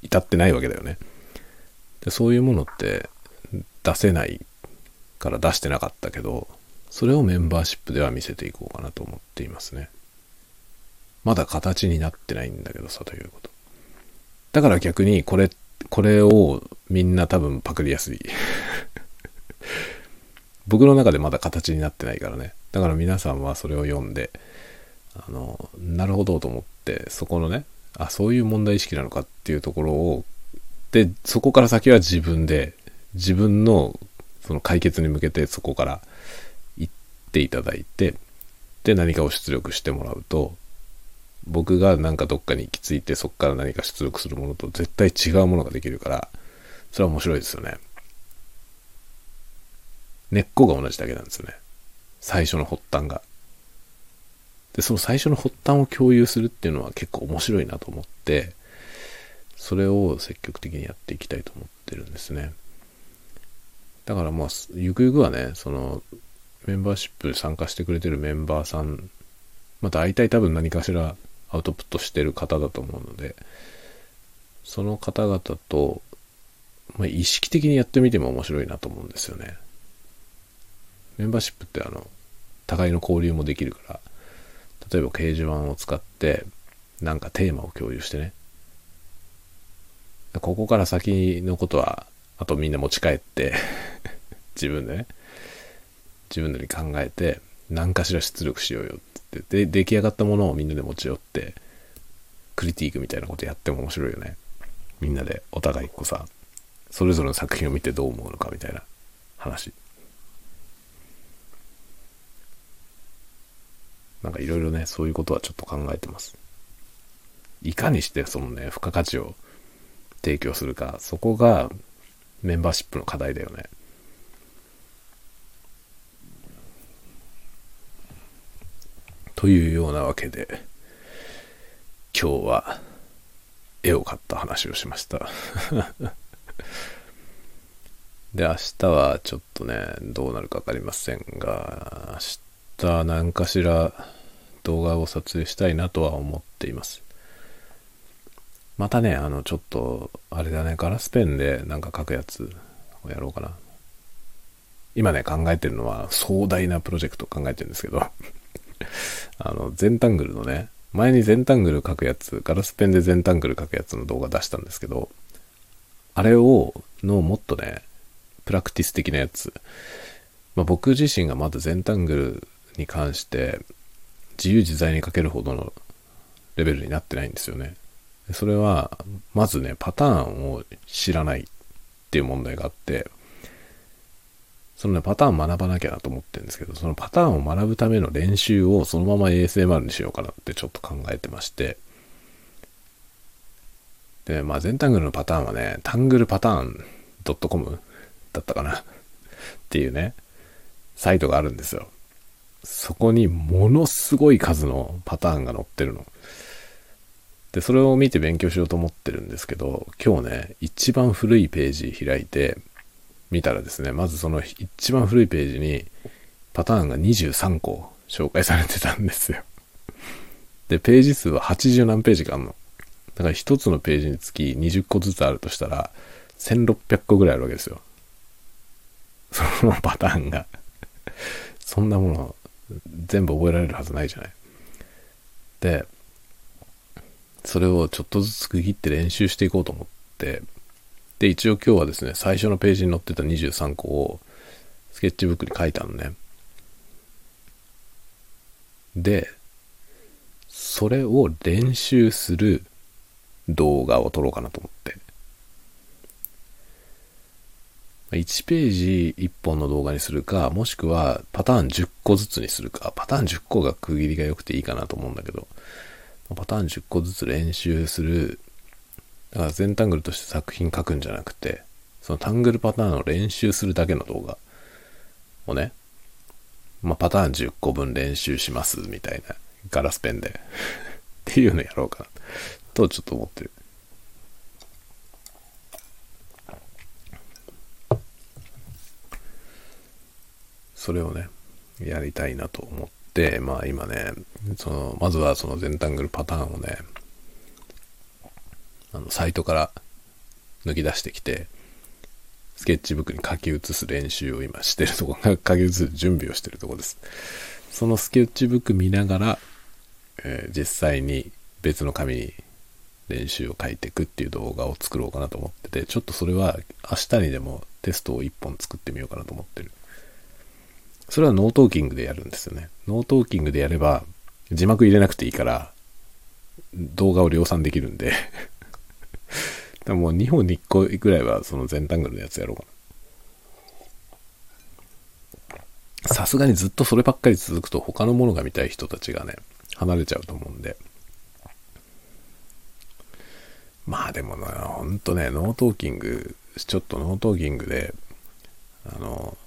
至ってないわけだよね。でそういうものって出せないから出してなかったけど、それをメンバーシップでは見せていこうかなと思っていますね。まだ形になってないんだけどさ、ということ。だから逆にこれ、これをみんな多分パクりやすい。僕の中でまだ形になってないからね。だから皆さんはそれを読んで、あの、なるほどと思って、そこのね、あ、そういう問題意識なのかっていうところをで、そこから先は自分で、自分のその解決に向けてそこから行っていただいて、で、何かを出力してもらうと、僕がなんかどっかに行き着いてそこから何か出力するものと絶対違うものができるから、それは面白いですよね。根っこが同じだけなんですよね。最初の発端が。で、その最初の発端を共有するっていうのは結構面白いなと思って、それを積極的にやっていきたいと思ってるんですね。だからまあ、ゆくゆくはね、その、メンバーシップ参加してくれてるメンバーさん、まあ大体多分何かしらアウトプットしてる方だと思うので、その方々と、まあ、意識的にやってみても面白いなと思うんですよね。メンバーシップってあの、互いの交流もできるから、例えば掲示板を使って、なんかテーマを共有してね。ここから先のことは、あとみんな持ち帰って 自分でね、自分でに考えて、何かしら出力しようよっってで、出来上がったものをみんなで持ち寄って、クリティークみたいなことやっても面白いよね。みんなでお互いこうさ、それぞれの作品を見てどう思うのかみたいな話。なんかいろいろね、そういうことはちょっと考えてます。いかにしてそのね、付加価値を提供するか、そこがメンバーシップの課題だよね。というようなわけで、今日は絵を買った話をしました で、明日はちょっとね、どうなるかわかりませんが、明日何かしら動画を撮影したいなとは思っています。またね、あの、ちょっと、あれだね、ガラスペンでなんか書くやつをやろうかな。今ね、考えてるのは壮大なプロジェクト考えてるんですけど あの、全タングルのね、前に全タングル書くやつ、ガラスペンで全タングル書くやつの動画出したんですけど、あれを、のもっとね、プラクティス的なやつ。まあ、僕自身がまだ全タングルに関して自由自在に書けるほどのレベルになってないんですよね。それは、まずね、パターンを知らないっていう問題があって、そのね、パターン学ばなきゃなと思ってるんですけど、そのパターンを学ぶための練習をそのまま ASMR にしようかなってちょっと考えてまして、で、まあ全タングルのパターンはね、タングルパターン .com だったかなっていうね、サイトがあるんですよ。そこにものすごい数のパターンが載ってるの。で、それを見て勉強しようと思ってるんですけど、今日ね、一番古いページ開いて、見たらですね、まずその一番古いページにパターンが23個紹介されてたんですよ。で、ページ数は80何ページかあるの。だから一つのページにつき20個ずつあるとしたら、1600個ぐらいあるわけですよ。そのパターンがそんなもの全部覚えられるはずないじゃない。で、それをちょっとずつ区切って練習していこうと思って、で、一応今日はですね、最初のページに載ってた23個をスケッチブックに書いたのね。で、それを練習する動画を撮ろうかなと思って。1ページ1本の動画にするか、もしくはパターン10個ずつにするか、パターン10個が区切りが良くていいかなと思うんだけど、パターン10個ずつ練習するだから全タングルとして作品書くんじゃなくて、そのタングルパターンを練習するだけの動画。をね、まあ、パターン10個分練習しますみたいな、ガラスペンで。っていうのやろうかな、とちょっと思ってる。それをね、やりたいなと思って、まあ今ね、その、まずはその全タングルパターンをね、あの、サイトから抜き出してきて、スケッチブックに書き写す練習を今してるとこが、書き写す準備をしてるとこです。そのスケッチブック見ながら、えー、実際に別の紙に練習を書いていくっていう動画を作ろうかなと思ってて、ちょっとそれは明日にでもテストを1本作ってみようかなと思ってる。それは no talking でやるんですよね。 no talking でやれば字幕入れなくていいから動画を量産できるんで でもう2本に1個ぐらいはその Zentangle のやつやろうかな。さすがにずっとそればっかり続くと他のものが見たい人たちがね、離れちゃうと思うんで。まあでもね、ほんとね、 no talking、ちょっと no talking で、あの、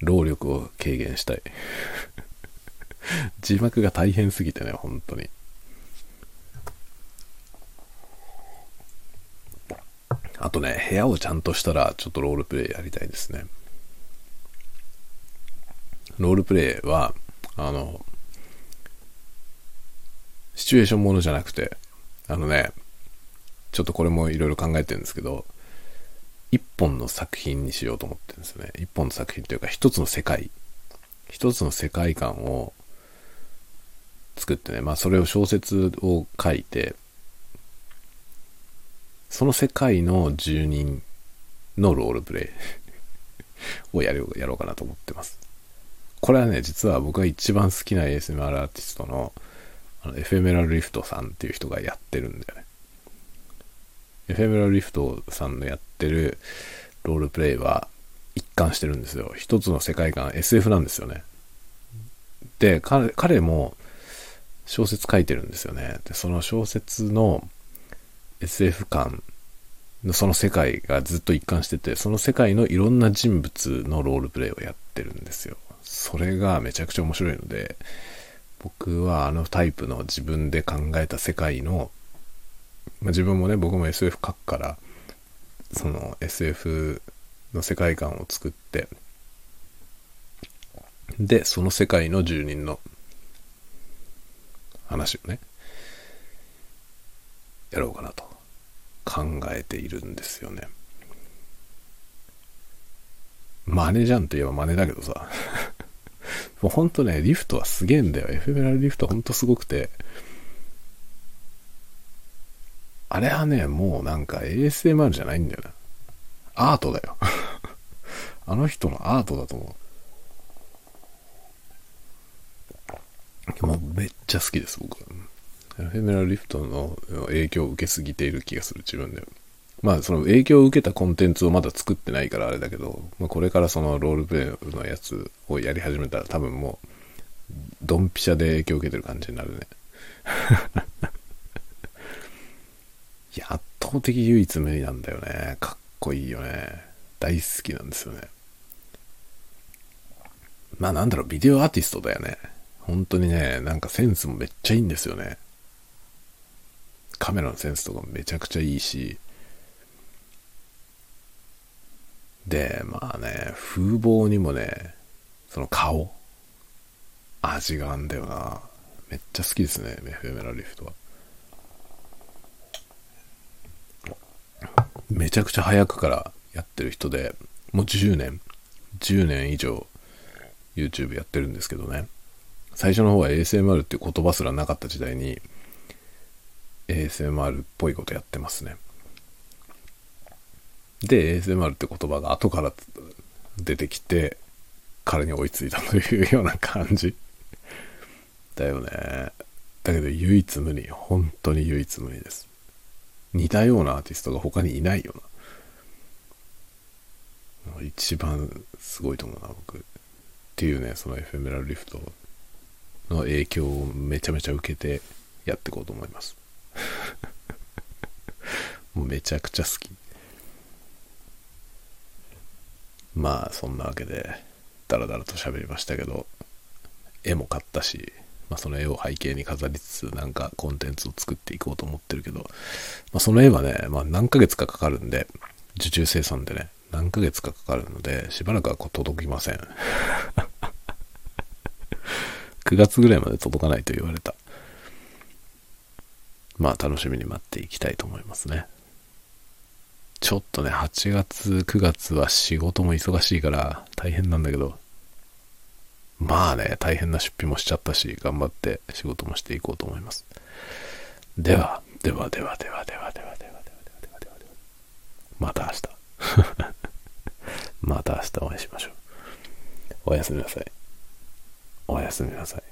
労力を軽減したい。字幕が大変すぎてね、本当に。あとね、部屋をちゃんとしたら、ちょっとロールプレイやりたいですね。ロールプレイは、あの、シチュエーションものじゃなくて、あのね、ちょっとこれもいろいろ考えてるんですけど、一本の作品にしようと思ってるんですよね。一本の作品というか、一つの世界。一つの世界観を作ってね、まあそれを小説を書いて、その世界の住人のロールプレイ をやろうやろうかなと思ってます。これはね、実は僕が一番好きな ASMR アーティストのあのエフェメラルリフトさんっていう人がやってるんだよね。エフェメラルリフトさんのやってるロールプレイは一貫してるんですよ。一つの世界観、SF なんですよね。で、彼彼も小説書いてるんですよね。で、その小説の SF 感のその世界がずっと一貫してて、その世界のいろんな人物のロールプレイをやってるんですよ。それがめちゃくちゃ面白いので、僕はあのタイプの自分で考えた世界のまあ、自分もね僕も SF 書くからその SF の世界観を作ってでその世界の住人の話をねやろうかなと考えているんですよね真似じゃんといえば真似だけどさ もうほんとねリフトはすげえんだよエフェメラルリフトほんとすごくてあれはね、もうなんか ASMR じゃないんだよな。アートだよ。あの人のアートだと思う。もうめっちゃ好きです、僕は。エフェメラリフトの影響を受けすぎている気がする、自分で。まあ、その影響を受けたコンテンツをまだ作ってないからあれだけど、まあ、これからそのロールプレイのやつをやり始めたら多分もう、ドンピシャで影響を受けてる感じになるね。いや、圧倒的唯一無二なんだよね。かっこいいよね。大好きなんですよね。まあなんだろう、ビデオアーティストだよね。本当にね、なんかセンスもめっちゃいいんですよね。カメラのセンスとかめちゃくちゃいいし。で、まあね、風貌にもね、その顔、味があんだよな。めっちゃ好きですね、メフエメラリフトは。めちゃくちゃ早くからやってる人で、もう10年、10年以上 YouTube やってるんですけどね。最初の方は ASMR っていう言葉すらなかった時代に ASMR っぽいことやってますね。で、ASMR って言葉が後から出てきて、彼に追いついたというような感じ。だよね。だけど唯一無二。本当に唯一無二です。似たようなアーティストが他にいないような。一番すごいと思うな、僕。っていうね、そのエフェメラルリフトの影響をめちゃめちゃ受けてやっていこうと思います。もうめちゃくちゃ好き。まあ、そんなわけで、ダラダラと喋りましたけど、絵も買ったし、まあ、その絵を背景に飾りつつなんかコンテンツを作っていこうと思ってるけど、まあ、その絵はね、まあ、何ヶ月かかかるんで受注生産でね何ヶ月かかかるのでしばらくはこう届きません 9月ぐらいまで届かないと言われたまあ楽しみに待っていきたいと思いますねちょっとね8月9月は仕事も忙しいから大変なんだけどまあね、大変な出費もしちゃったし、頑張って仕事もしていこうと思います。では、ではではではではではではではではではではまた明日。また明日お会いしましょう。おやすみなさい。おやすみなさい。